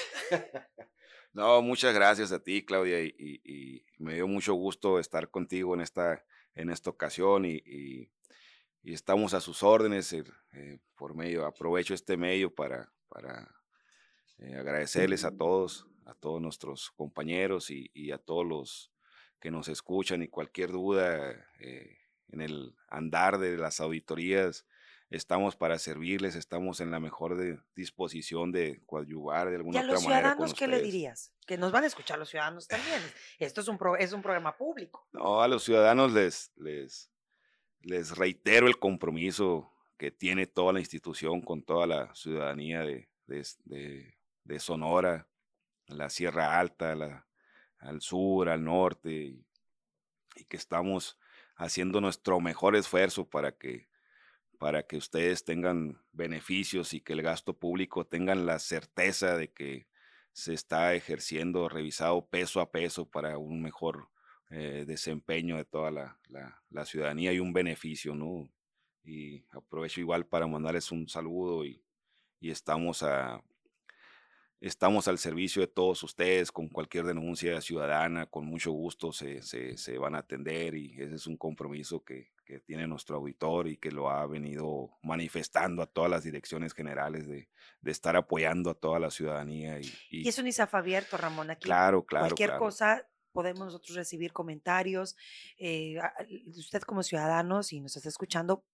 No, muchas gracias a ti, Claudia, y, y- y me dio mucho gusto estar contigo en esta, en esta ocasión y, y- estamos a sus órdenes eh, eh, por medio, aprovecho este medio para, para eh, agradecerles a todos, a todos nuestros compañeros y, y a todos los que nos escuchan y cualquier duda eh, en el andar de las auditorías. Estamos para servirles, estamos en la mejor de- disposición de coadyuvar de ¿Y alguna a otra los manera. con ciudadanos qué le dirías? Que nos van a escuchar los ciudadanos también. Esto es un, pro- es un programa público. No, a los ciudadanos les, les, les reitero el compromiso que tiene toda la institución con toda la ciudadanía de, de, de- de Sonora, la Sierra Alta, la- al sur, al norte, y, y que estamos haciendo nuestro mejor esfuerzo para que, para que ustedes tengan beneficios y que el gasto público tengan la certeza de que se está ejerciendo, revisado peso a peso para un mejor eh, desempeño de toda la, la- la ciudadanía y un beneficio, ¿no? Y aprovecho igual para mandarles un saludo y, y estamos a estamos al servicio de todos ustedes con cualquier denuncia ciudadana, con mucho gusto se, se- se van a atender y ese es un compromiso que, que tiene nuestro auditor y que lo ha venido manifestando a todas las direcciones generales de, de estar apoyando a toda la ciudadanía. Y, y, es un ISAF abierto, Ramón. Aquí claro, claro. Cualquier cosa podemos nosotros recibir comentarios. Eh, usted como ciudadano, si nos está escuchando,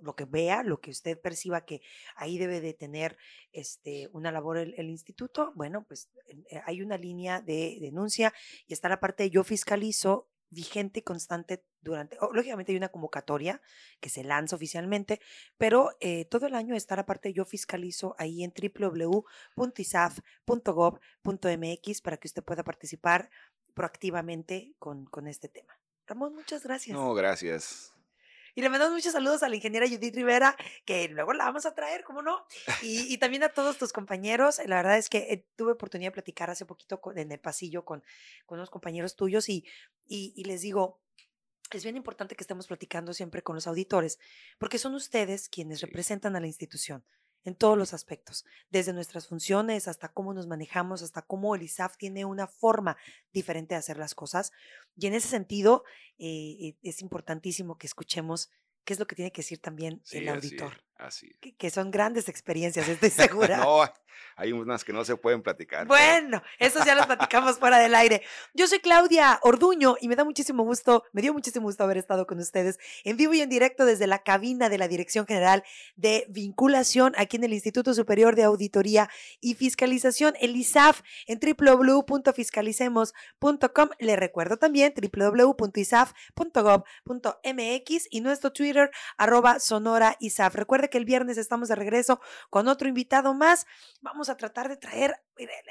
lo que vea, lo que usted perciba que ahí debe de tener este, una labor el, instituto, bueno, pues eh, hay una línea de denuncia y está la parte de yo fiscalizo vigente y constante durante, lógicamente hay una convocatoria que se lanza oficialmente, pero eh, todo el año está la parte yo fiscalizo ahí en www.isaf.gov.mx para que usted pueda participar proactivamente con, con este tema. Ramón, muchas gracias. No, gracias. Y le mandamos muchos saludos a la ingeniera Judith Rivera, que luego la vamos a traer, ¿cómo no? Y, también a todos tus compañeros. La verdad es que eh, tuve oportunidad de platicar hace poquito en el pasillo con, con unos compañeros tuyos y, y, les digo, es bien importante que estemos platicando siempre con los auditores, porque son ustedes quienes representan a la institución en todos los aspectos, desde nuestras funciones hasta cómo nos manejamos, hasta cómo el ISAF tiene una forma diferente de hacer las cosas. Y en ese sentido, eh, es importantísimo que escuchemos qué es lo que tiene que decir también el auditor. Así, Que, son grandes experiencias, estoy segura. no, hay unas que no se pueden platicar. Bueno, eso ya las platicamos fuera del aire. Yo soy Claudia Orduño y me da muchísimo gusto, me dio muchísimo gusto haber estado con ustedes en vivo y en directo desde la cabina de la Dirección General de Vinculación aquí en el Instituto Superior de Auditoría y Fiscalización, el ISAF, en www.fiscalicemos.com. Le recuerdo también www.isaf.gov.mx y nuestro Twitter, arroba Sonora ISAF. Recuerde el viernes estamos de regreso con otro invitado más. Vamos a tratar de traer,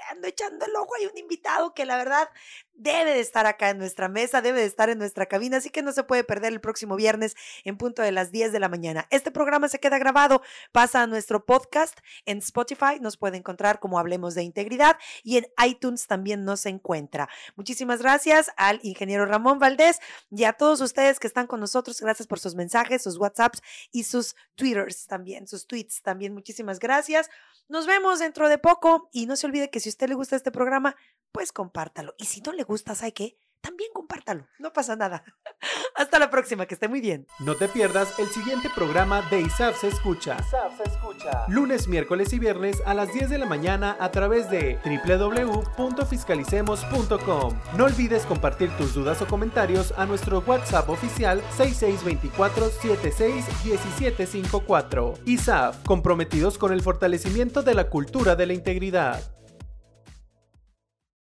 ando echando el ojo, hay un invitado que la verdad debe de estar acá en nuestra mesa, debe de estar en nuestra cabina, así que no se puede perder el próximo viernes en punto de las 10 de la mañana. Este programa se queda grabado, pasa a nuestro podcast en Spotify, nos puede encontrar como Hablemos de Integridad y en iTunes también nos encuentra. Muchísimas gracias al ingeniero Ramón Valdés y a todos ustedes que están con nosotros. Gracias por sus mensajes, sus WhatsApps y sus Twitters también, sus tweets también. Muchísimas gracias. Nos vemos dentro de poco y no se olvide que si a usted le gusta este programa, pues compártalo. Y si no le gusta, ¿sabe qué? También compártalo, no pasa nada. Hasta la próxima, que esté muy bien. No te pierdas el siguiente programa de ISAF se escucha. ISAF se escucha. Lunes, miércoles y viernes a las 10 de la mañana a través de www.fiscalicemos.com. No olvides compartir tus dudas o comentarios a nuestro WhatsApp oficial 6624-761754. ISAF, comprometidos con el fortalecimiento de la cultura de la integridad.